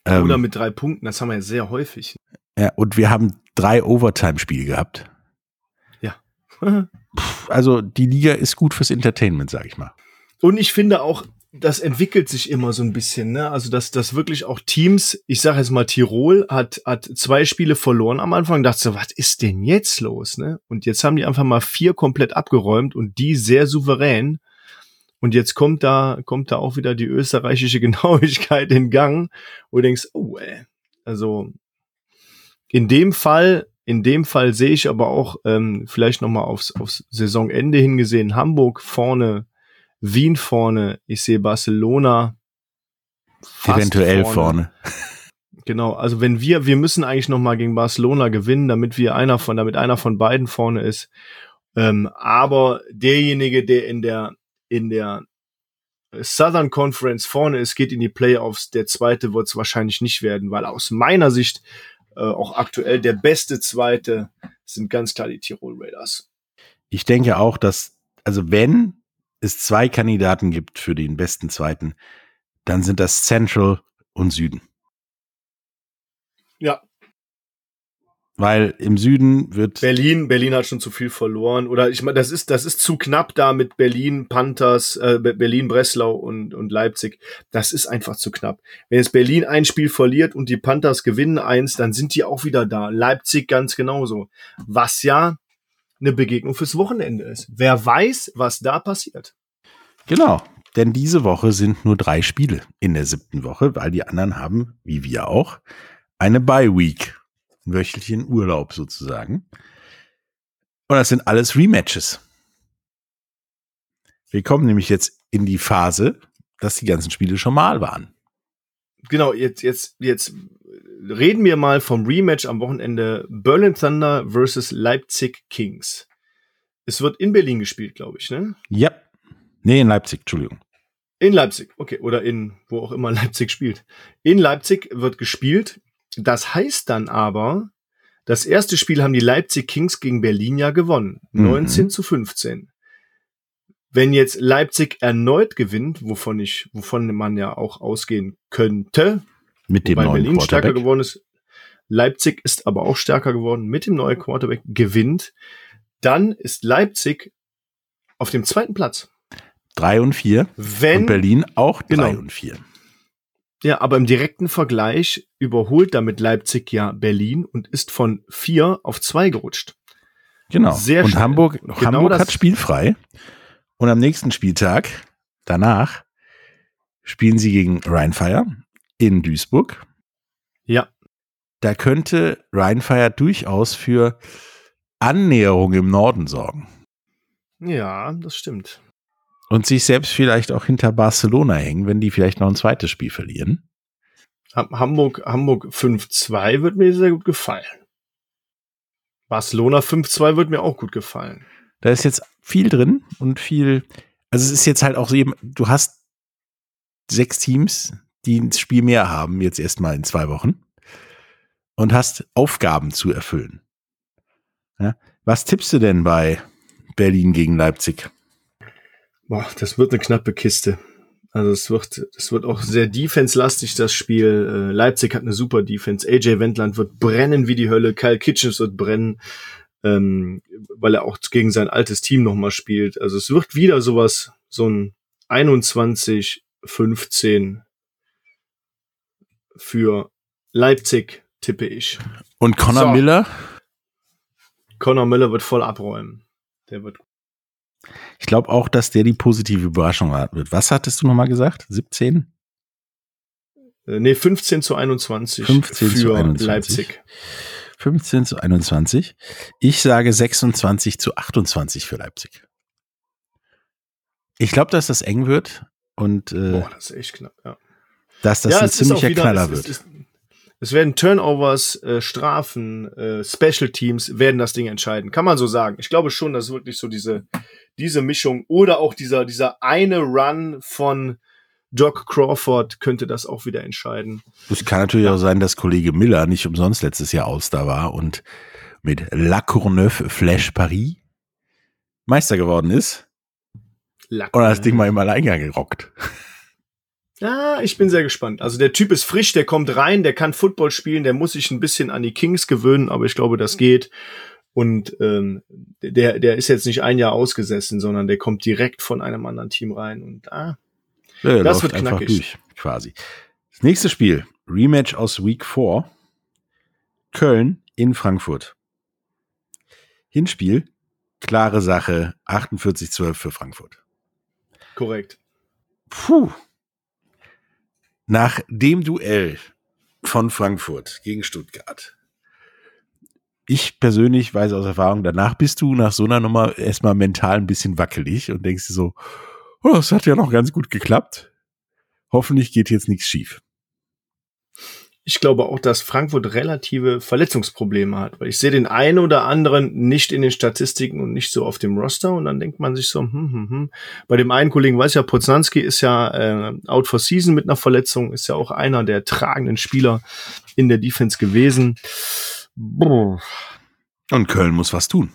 Oder ähm, mit drei Punkten, das haben wir ja sehr häufig.
Ja, und wir haben drei Overtime-Spiele gehabt. Also die Liga ist gut fürs Entertainment, sag ich mal.
Und ich finde auch, das entwickelt sich immer so ein bisschen, ne? Also dass dass wirklich auch Teams, ich sage jetzt mal Tirol hat hat zwei Spiele verloren am Anfang, dachte so, was ist denn jetzt los, ne? Und jetzt haben die einfach mal vier komplett abgeräumt und die sehr souverän. Und jetzt kommt da kommt da auch wieder die österreichische [laughs] Genauigkeit in Gang, wo du denkst, oh, ey. also in dem Fall in dem Fall sehe ich aber auch ähm, vielleicht noch mal aufs aufs Saisonende hingesehen Hamburg vorne Wien vorne, ich sehe Barcelona
eventuell vorne. vorne. [laughs]
Genau, also wenn wir, wir müssen eigentlich noch mal gegen Barcelona gewinnen, damit wir einer von, damit einer von beiden vorne ist. Ähm, aber derjenige, der in der in der Southern Conference vorne ist, geht in die Playoffs. Der zweite wird es wahrscheinlich nicht werden, weil aus meiner Sicht äh, auch aktuell der beste zweite sind ganz klar die Tirol Raiders.
Ich denke auch, dass also wenn es zwei Kandidaten gibt für den besten zweiten, dann sind das Central und Süden.
Ja.
Weil im Süden wird
Berlin, Berlin hat schon zu viel verloren oder ich meine, das ist das ist zu knapp da mit Berlin, Panthers, äh, Berlin, Breslau und und Leipzig. Das ist einfach zu knapp. Wenn jetzt Berlin ein Spiel verliert und die Panthers gewinnen eins, dann sind die auch wieder da. Leipzig ganz genauso. Was ja eine Begegnung fürs Wochenende ist. Wer weiß, was da passiert.
Genau, denn diese Woche sind nur drei Spiele in der siebten Woche, weil die anderen haben, wie wir auch, eine Bye Week, wöchentlichen Urlaub sozusagen. Und das sind alles Rematches. Wir kommen nämlich jetzt in die Phase, dass die ganzen Spiele schon mal waren.
Genau, jetzt, jetzt, jetzt reden wir mal vom Rematch am Wochenende Berlin Thunder versus Leipzig Kings. Es wird in Berlin gespielt, glaube ich, ne?
Ja. Nee, in Leipzig, Entschuldigung.
In Leipzig, okay. Oder in, wo auch immer [laughs] Leipzig spielt. In Leipzig wird gespielt. Das heißt dann aber, das erste Spiel haben die Leipzig Kings gegen Berlin ja gewonnen. Mhm. 19 zu 15. Wenn jetzt Leipzig erneut gewinnt, wovon ich, wovon man ja auch ausgehen könnte,
Mit dem neuen
Berlin stärker geworden ist. Leipzig ist aber auch stärker geworden mit dem neuen Quarterback, gewinnt. Dann ist Leipzig auf dem zweiten Platz.
Drei und vier.
Wenn,
und Berlin auch drei
Genau.
und vier.
Ja, aber im direkten Vergleich überholt damit Leipzig ja Berlin und ist von vier auf zwei gerutscht.
Genau.
Sehr
und
schnell.
Hamburg,
Genau
Hamburg hat spielfrei. Und am nächsten Spieltag, danach, spielen sie gegen Rheinfire in Duisburg.
Ja,
Da könnte Rheinfire durchaus für Annäherung im Norden sorgen.
ja, das stimmt.
Und sich selbst vielleicht auch hinter Barcelona hängen, wenn die vielleicht noch ein zweites Spiel verlieren.
Ham- Hamburg, Hamburg 5-2 wird mir sehr gut gefallen. Barcelona 5-2 wird mir auch gut gefallen.
Da ist jetzt viel drin und viel, also es ist jetzt halt auch so eben, du hast sechs Teams, die ein Spiel mehr haben, jetzt erstmal in zwei Wochen und hast Aufgaben zu erfüllen. Ja? Was tippst du denn bei Berlin gegen Leipzig?
Boah, das wird eine knappe Kiste. Also es wird, es wird auch sehr defense-lastig, das Spiel. Äh, Leipzig hat eine super Defense. AJ Wendland wird brennen wie die Hölle. Kyle Kitchens wird brennen, ähm, weil er auch gegen sein altes Team nochmal spielt. Also es wird wieder sowas, so ein 21, 15 für Leipzig, tippe ich.
Und Connor
So.
Miller?
Connor Miller wird voll abräumen. Der wird
Ich glaube auch, dass der die positive Überraschung hat- wird. Was hattest du nochmal gesagt? 17?
Äh, nee, 15 zu 21
15
für
zu 21.
Leipzig.
15 zu 21. Ich sage 26 zu 28 für Leipzig. Ich glaube, dass das eng wird und äh,
Boah, das ist echt knapp, ja.
dass das
ja,
ein ziemlicher
wieder-
Knaller
es,
wird.
Es, es, es werden Turnovers, äh, Strafen, äh, Special Teams werden das Ding entscheiden. Kann man so sagen. Ich glaube schon, dass wirklich so diese, diese Mischung oder auch dieser, dieser eine Run von Doc Crawford könnte das auch wieder entscheiden.
Es kann natürlich auch sein, dass Kollege Miller nicht umsonst letztes Jahr aus da war und mit La Courneuve Flash Paris Meister geworden ist
Lack,
und das? Ding mal im Alleingang gerockt.
Ja, ich bin sehr gespannt. Also der Typ ist frisch, der kommt rein, der kann Football spielen, der muss sich ein bisschen an die Kings gewöhnen, aber ich glaube, das geht. Und ähm, der, der ist jetzt nicht ein Jahr ausgesessen, sondern der kommt direkt von einem anderen Team rein. Und ah,
Ja,
Das wird
einfach
knackig.
durch, quasi. Das nächste Spiel, Rematch aus Week 4. Köln in Frankfurt. Hinspiel, klare Sache, 48-12 für Frankfurt.
korrekt.
Puh. Nach dem Duell von Frankfurt gegen Stuttgart. Ich persönlich weiß aus Erfahrung, danach bist du nach so einer Nummer erstmal mental ein bisschen wackelig und denkst dir so, oh, das hat ja noch ganz gut geklappt. Hoffentlich geht jetzt nichts schief.
Ich glaube auch, dass Frankfurt relative Verletzungsprobleme hat, weil ich sehe den einen oder anderen nicht in den Statistiken und nicht so auf dem Roster und dann denkt man sich so, hm, hm, hm. bei dem einen Kollegen weiß ja, Poznanski ist ja äh, out for season mit einer Verletzung, ist ja auch einer der tragenden Spieler in der Defense gewesen. Brr.
Und Köln muss was tun.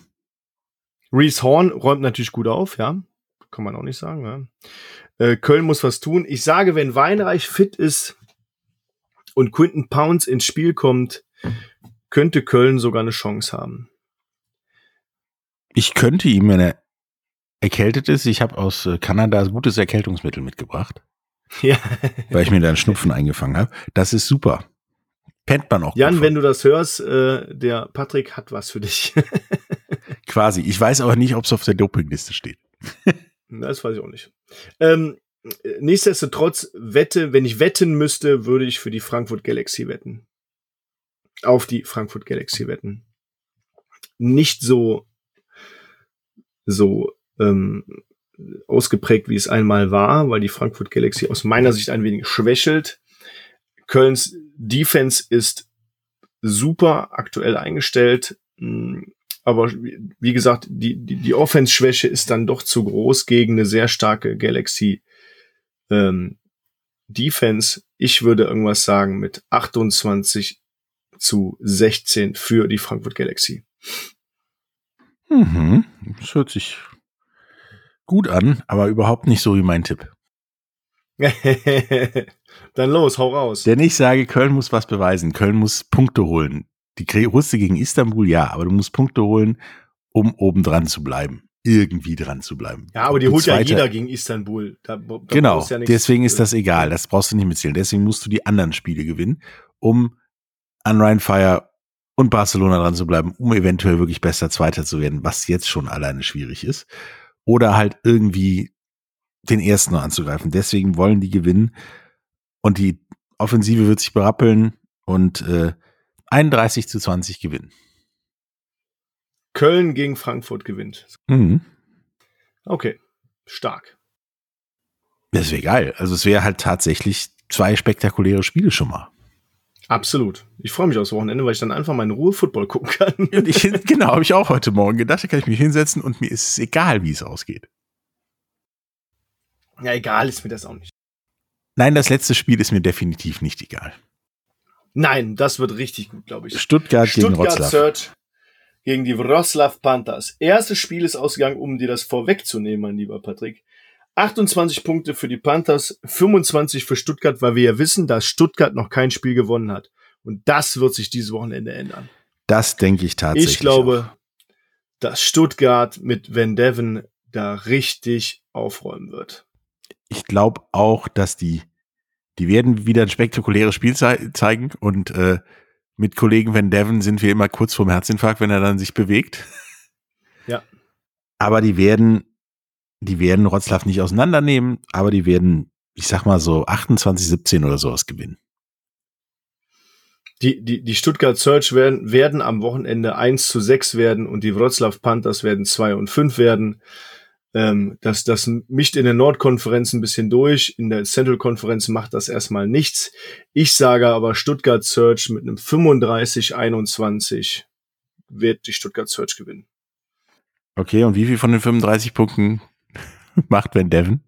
Reese Horn räumt natürlich gut auf, ja. Kann man auch nicht sagen, ja. Äh, Köln muss was tun. Ich sage, wenn Weinreich fit ist und Quinton Pounds ins Spiel kommt, könnte Köln sogar eine Chance haben.
Ich könnte ihm, wenn er erkältet ist, ich habe aus äh, Kanada gutes Erkältungsmittel mitgebracht,
Ja.
weil ich mir da einen Schnupfen eingefangen habe. Das ist super. Pennt man auch
Jan,
von.
wenn du das hörst, äh, der Patrick hat was für dich.
Quasi. Ich weiß aber nicht, ob es auf der Dopingliste steht.
das weiß ich auch nicht. Ähm, äh, nichtsdestotrotz, wette, wenn ich wetten müsste, würde ich für die Frankfurt Galaxy wetten. Auf die Frankfurt Galaxy wetten. Nicht so, so ähm, ausgeprägt, wie es einmal war, weil die Frankfurt Galaxy aus meiner Sicht ein wenig schwächelt. Kölns Defense ist super aktuell eingestellt. mh, Aber wie wie gesagt, die, die, die Offense-Schwäche ist dann doch zu groß gegen eine sehr starke Galaxy ähm, Defense. Ich würde irgendwas sagen mit 28 zu 16 für die Frankfurt Galaxy.
Mhm. Das hört sich gut an, aber überhaupt nicht so wie mein Tipp. [laughs]
Dann los, hau raus.
Denn ich sage, Köln muss was beweisen. Köln muss Punkte holen. Die Russe gegen Istanbul, ja, aber du musst Punkte holen, um oben dran zu bleiben. Irgendwie dran zu bleiben.
Ja, aber die holt ja jeder gegen Istanbul. Da, da
genau, ja deswegen ist das egal. Das brauchst du nicht mitzählen. Deswegen musst du die anderen Spiele gewinnen, um an Rhein Fire und Barcelona dran zu bleiben, um eventuell wirklich besser Zweiter zu werden, was jetzt schon alleine schwierig ist. Oder halt irgendwie den ersten noch anzugreifen. Deswegen wollen die gewinnen. Und die Offensive wird sich berappeln und äh, 31 zu 20 gewinnen.
Köln gegen Frankfurt gewinnt.
Mhm.
Okay, stark.
Das wäre geil. Also es wäre halt tatsächlich zwei spektakuläre Spiele schon mal.
Absolut. Ich freue mich aufs Wochenende, weil ich dann einfach mal in Ruhe Football gucken kann.
Ich, [laughs] genau, habe ich auch heute Morgen gedacht, da kann ich mich hinsetzen und mir ist es egal, wie es ausgeht.
Ja, egal ist mir das auch nicht.
Nein, das letzte Spiel ist mir definitiv nicht egal.
Nein, das wird richtig gut, glaube ich.
Stuttgart, Stuttgart gegen Wroclaw.
Search gegen die Wroclaw Panthers. Erstes Spiel ist ausgegangen, um dir das vorwegzunehmen, mein lieber Patrick. 28 Punkte für die Panthers, 25 für Stuttgart, weil wir ja wissen, dass Stuttgart noch kein Spiel gewonnen hat. Und das wird sich dieses Wochenende ändern.
Das denke ich tatsächlich.
Ich glaube, auch. dass Stuttgart mit Van Devon da richtig aufräumen wird.
Ich glaube auch, dass die, die werden wieder ein spektakuläres Spiel ze zeigen und äh, mit Kollegen Van Devon sind wir immer kurz vorm Herzinfarkt, wenn er dann sich bewegt. [laughs]
Ja.
Aber die werden die werden Rotzlaff nicht auseinandernehmen, aber die werden, ich sag mal so 28, 17 oder sowas gewinnen.
Die, die, die Stuttgart Search werden, werden am Wochenende 1 zu 6 werden und die Wroclaw Panthers werden 2 und 5 werden. Ähm, das, das mischt in der Nordkonferenz ein bisschen durch. In der Central Konferenz macht das erstmal nichts. Ich sage aber Stuttgart Search mit einem 35-21 wird die Stuttgart Search gewinnen.
Okay, und wie viel von den 35 Punkten [laughs] macht Van Devon?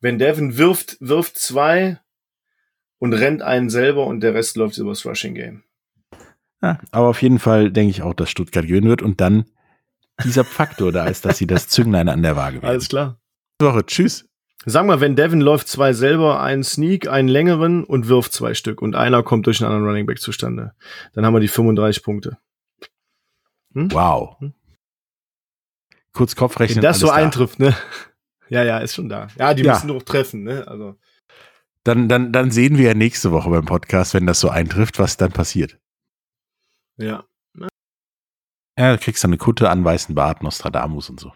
Van Devon wirft, wirft zwei und rennt einen selber und der Rest läuft übers Rushing Game.
Ja, aber auf jeden Fall denke ich auch, dass Stuttgart gewinnen wird und dann dieser Faktor da ist, dass sie das Zünglein an der Waage werden.
Alles klar.
Woche, tschüss.
Sag mal, wenn Devin läuft zwei selber, einen Sneak, einen längeren und wirft zwei Stück und einer kommt durch einen anderen Running Back zustande, dann haben wir die 35 Punkte.
Hm? Wow. Hm? kurz Kopf rechnen.
Wenn das so da. eintrifft, ne? Ja, ja, ist schon da. Ja, die ja. müssen nur treffen, ne? Also.
Dann, dann, dann sehen wir ja nächste Woche beim Podcast, wenn das so eintrifft, was dann passiert.
Ja.
Ja, du kriegst dann eine Kutte an weißen Bart, Nostradamus und so.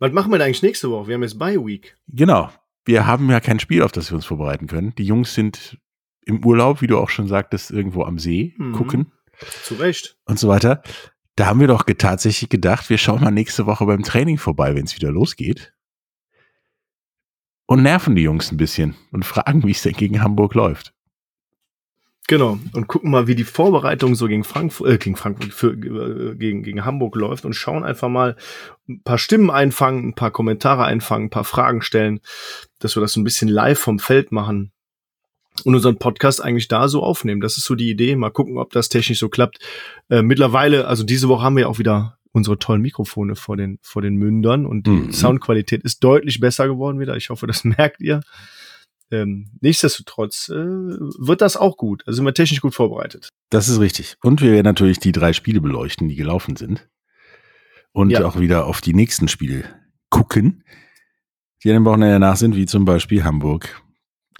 Was machen wir denn eigentlich nächste Woche? Wir haben jetzt Bye Week.
Genau. Wir haben ja kein Spiel, auf das wir uns vorbereiten können. Die Jungs sind im Urlaub, wie du auch schon sagtest, irgendwo am See mhm. gucken.
Zu Recht.
Und so weiter. Da haben wir doch tatsächlich gedacht, wir schauen mal nächste Woche beim Training vorbei, wenn es wieder losgeht. Und nerven die Jungs ein bisschen und fragen, wie es denn gegen Hamburg läuft.
Genau. Und gucken mal, wie die Vorbereitung so gegen Frankfurt, äh, gegen Frankfurt, für, äh, gegen, gegen Hamburg läuft und schauen einfach mal ein paar Stimmen einfangen, ein paar Kommentare einfangen, ein paar Fragen stellen, dass wir das so ein bisschen live vom Feld machen und unseren Podcast eigentlich da so aufnehmen. Das ist so die Idee. Mal gucken, ob das technisch so klappt. Äh, mittlerweile, also diese Woche haben wir auch wieder unsere tollen Mikrofone vor den, vor den Mündern und die mhm. Soundqualität ist deutlich besser geworden wieder. Ich hoffe, das [laughs] merkt ihr. Ähm, nichtsdestotrotz äh, wird das auch gut. Also sind wir technisch gut vorbereitet.
Das ist richtig. Und wir werden natürlich die drei Spiele beleuchten, die gelaufen sind. Und ja. auch wieder auf die nächsten Spiele gucken, die an dem Wochenende danach sind, wie zum Beispiel Hamburg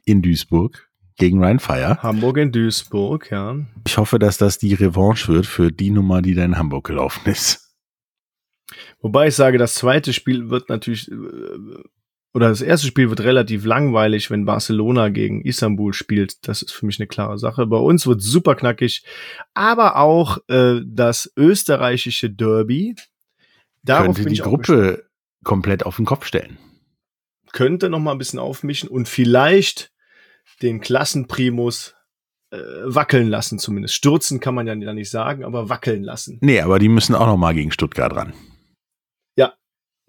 in Duisburg gegen Ryan Fire.
Hamburg in Duisburg, ja.
Ich hoffe, dass das die Revanche wird für die Nummer, die da in Hamburg gelaufen ist.
Wobei ich sage, das zweite Spiel wird natürlich, äh, oder das erste Spiel wird relativ langweilig, wenn Barcelona gegen Istanbul spielt. Das ist für mich eine klare Sache. Bei uns wird super knackig, aber auch äh, das österreichische Derby.
Darauf könnte die Gruppe komplett auf den Kopf stellen.
Könnte noch mal ein bisschen aufmischen und vielleicht den Klassenprimus äh, wackeln lassen zumindest. Stürzen kann man ja nicht sagen, aber wackeln lassen.
Nee, aber die müssen auch noch mal gegen Stuttgart ran.
Ja,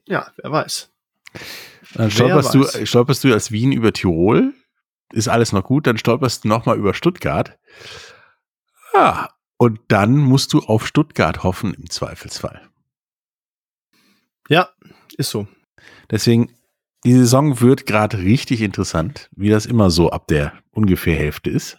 ja, wer weiß.
Dann stolperst, du, stolperst du als Wien über Tirol, ist alles noch gut, dann stolperst du noch mal über Stuttgart. Ah, und dann musst du auf Stuttgart hoffen im Zweifelsfall.
Ja, ist so.
Deswegen die Saison wird gerade richtig interessant, wie das immer so ab der ungefähr Hälfte ist.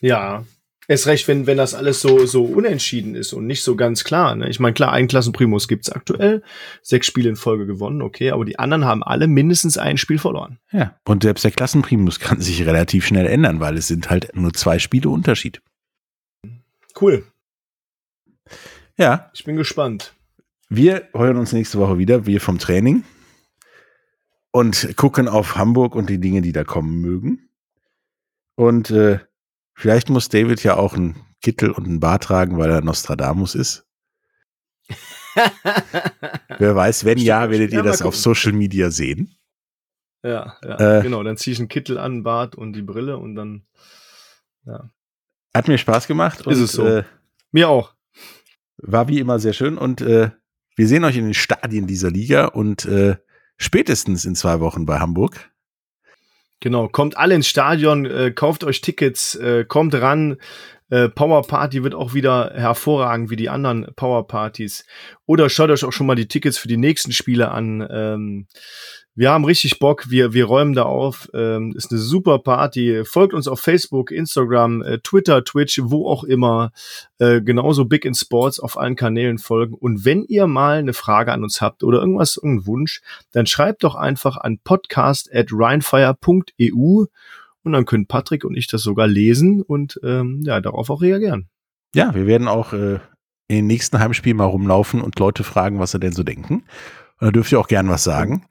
Ja, ist recht, wenn, wenn das alles so, so unentschieden ist und nicht so ganz klar. Ne? Ich meine, klar, einen Klassenprimus gibt's aktuell, sechs Spiele in Folge gewonnen, okay, aber die anderen haben alle mindestens ein Spiel verloren.
Ja, und selbst der Klassenprimus [laughs] kann sich relativ schnell ändern, weil es sind halt nur zwei Spiele Unterschied.
Cool.
Ja.
Ich bin gespannt.
Wir hören uns nächste Woche wieder, wir vom Training und gucken auf Hamburg und die Dinge, die da kommen mögen. Und äh, vielleicht muss David ja auch einen Kittel und einen Bart tragen, weil er Nostradamus ist. [laughs] Wer weiß, wenn Stimmt, ja, werdet ihr das auf Social Media sehen.
Ja, ja äh, genau. Dann ziehe ich einen Kittel an, Bart und die Brille und dann, ja.
Hat mir Spaß gemacht.
Ist und, es so. Äh, mir auch.
War wie immer sehr schön und äh, wir sehen euch in den Stadien dieser Liga und äh, spätestens in zwei Wochen bei Hamburg.
Genau, kommt alle ins Stadion, äh, kauft euch Tickets, äh, kommt ran. Äh, Power Party wird auch wieder hervorragend wie die anderen Power Partys. Oder schaut euch auch schon mal die Tickets für die nächsten Spiele an. Ähm, wir haben richtig Bock, wir, wir räumen da auf. Ähm, ist eine super Party. Folgt uns auf Facebook, Instagram, äh, Twitter, Twitch, wo auch immer. Äh, genauso Big in Sports auf allen Kanälen folgen. Und wenn ihr mal eine Frage an uns habt oder irgendwas, irgendeinen Wunsch, dann schreibt doch einfach an podcast at rheinfire.eu und dann können Patrick und ich das sogar lesen und ähm, ja, darauf auch reagieren.
Ja, wir werden auch äh, in den nächsten Heimspielen mal rumlaufen und Leute fragen, was sie denn so denken. Und da dürft ihr auch gern was sagen.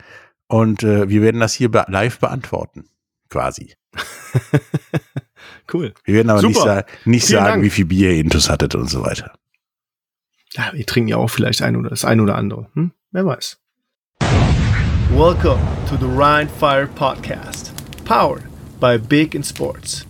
Und äh, wir werden das hier be live beantworten, quasi. [laughs]
cool.
Wir werden aber Super. nicht, sa nicht sagen, Dank. wie viel Bier ihr Intus hattet und so weiter.
Ja, wir trinken ja auch vielleicht ein oder das ein oder andere. Hm? Wer weiß. Welcome to the Rhine Fire Podcast, powered by Big in Sports.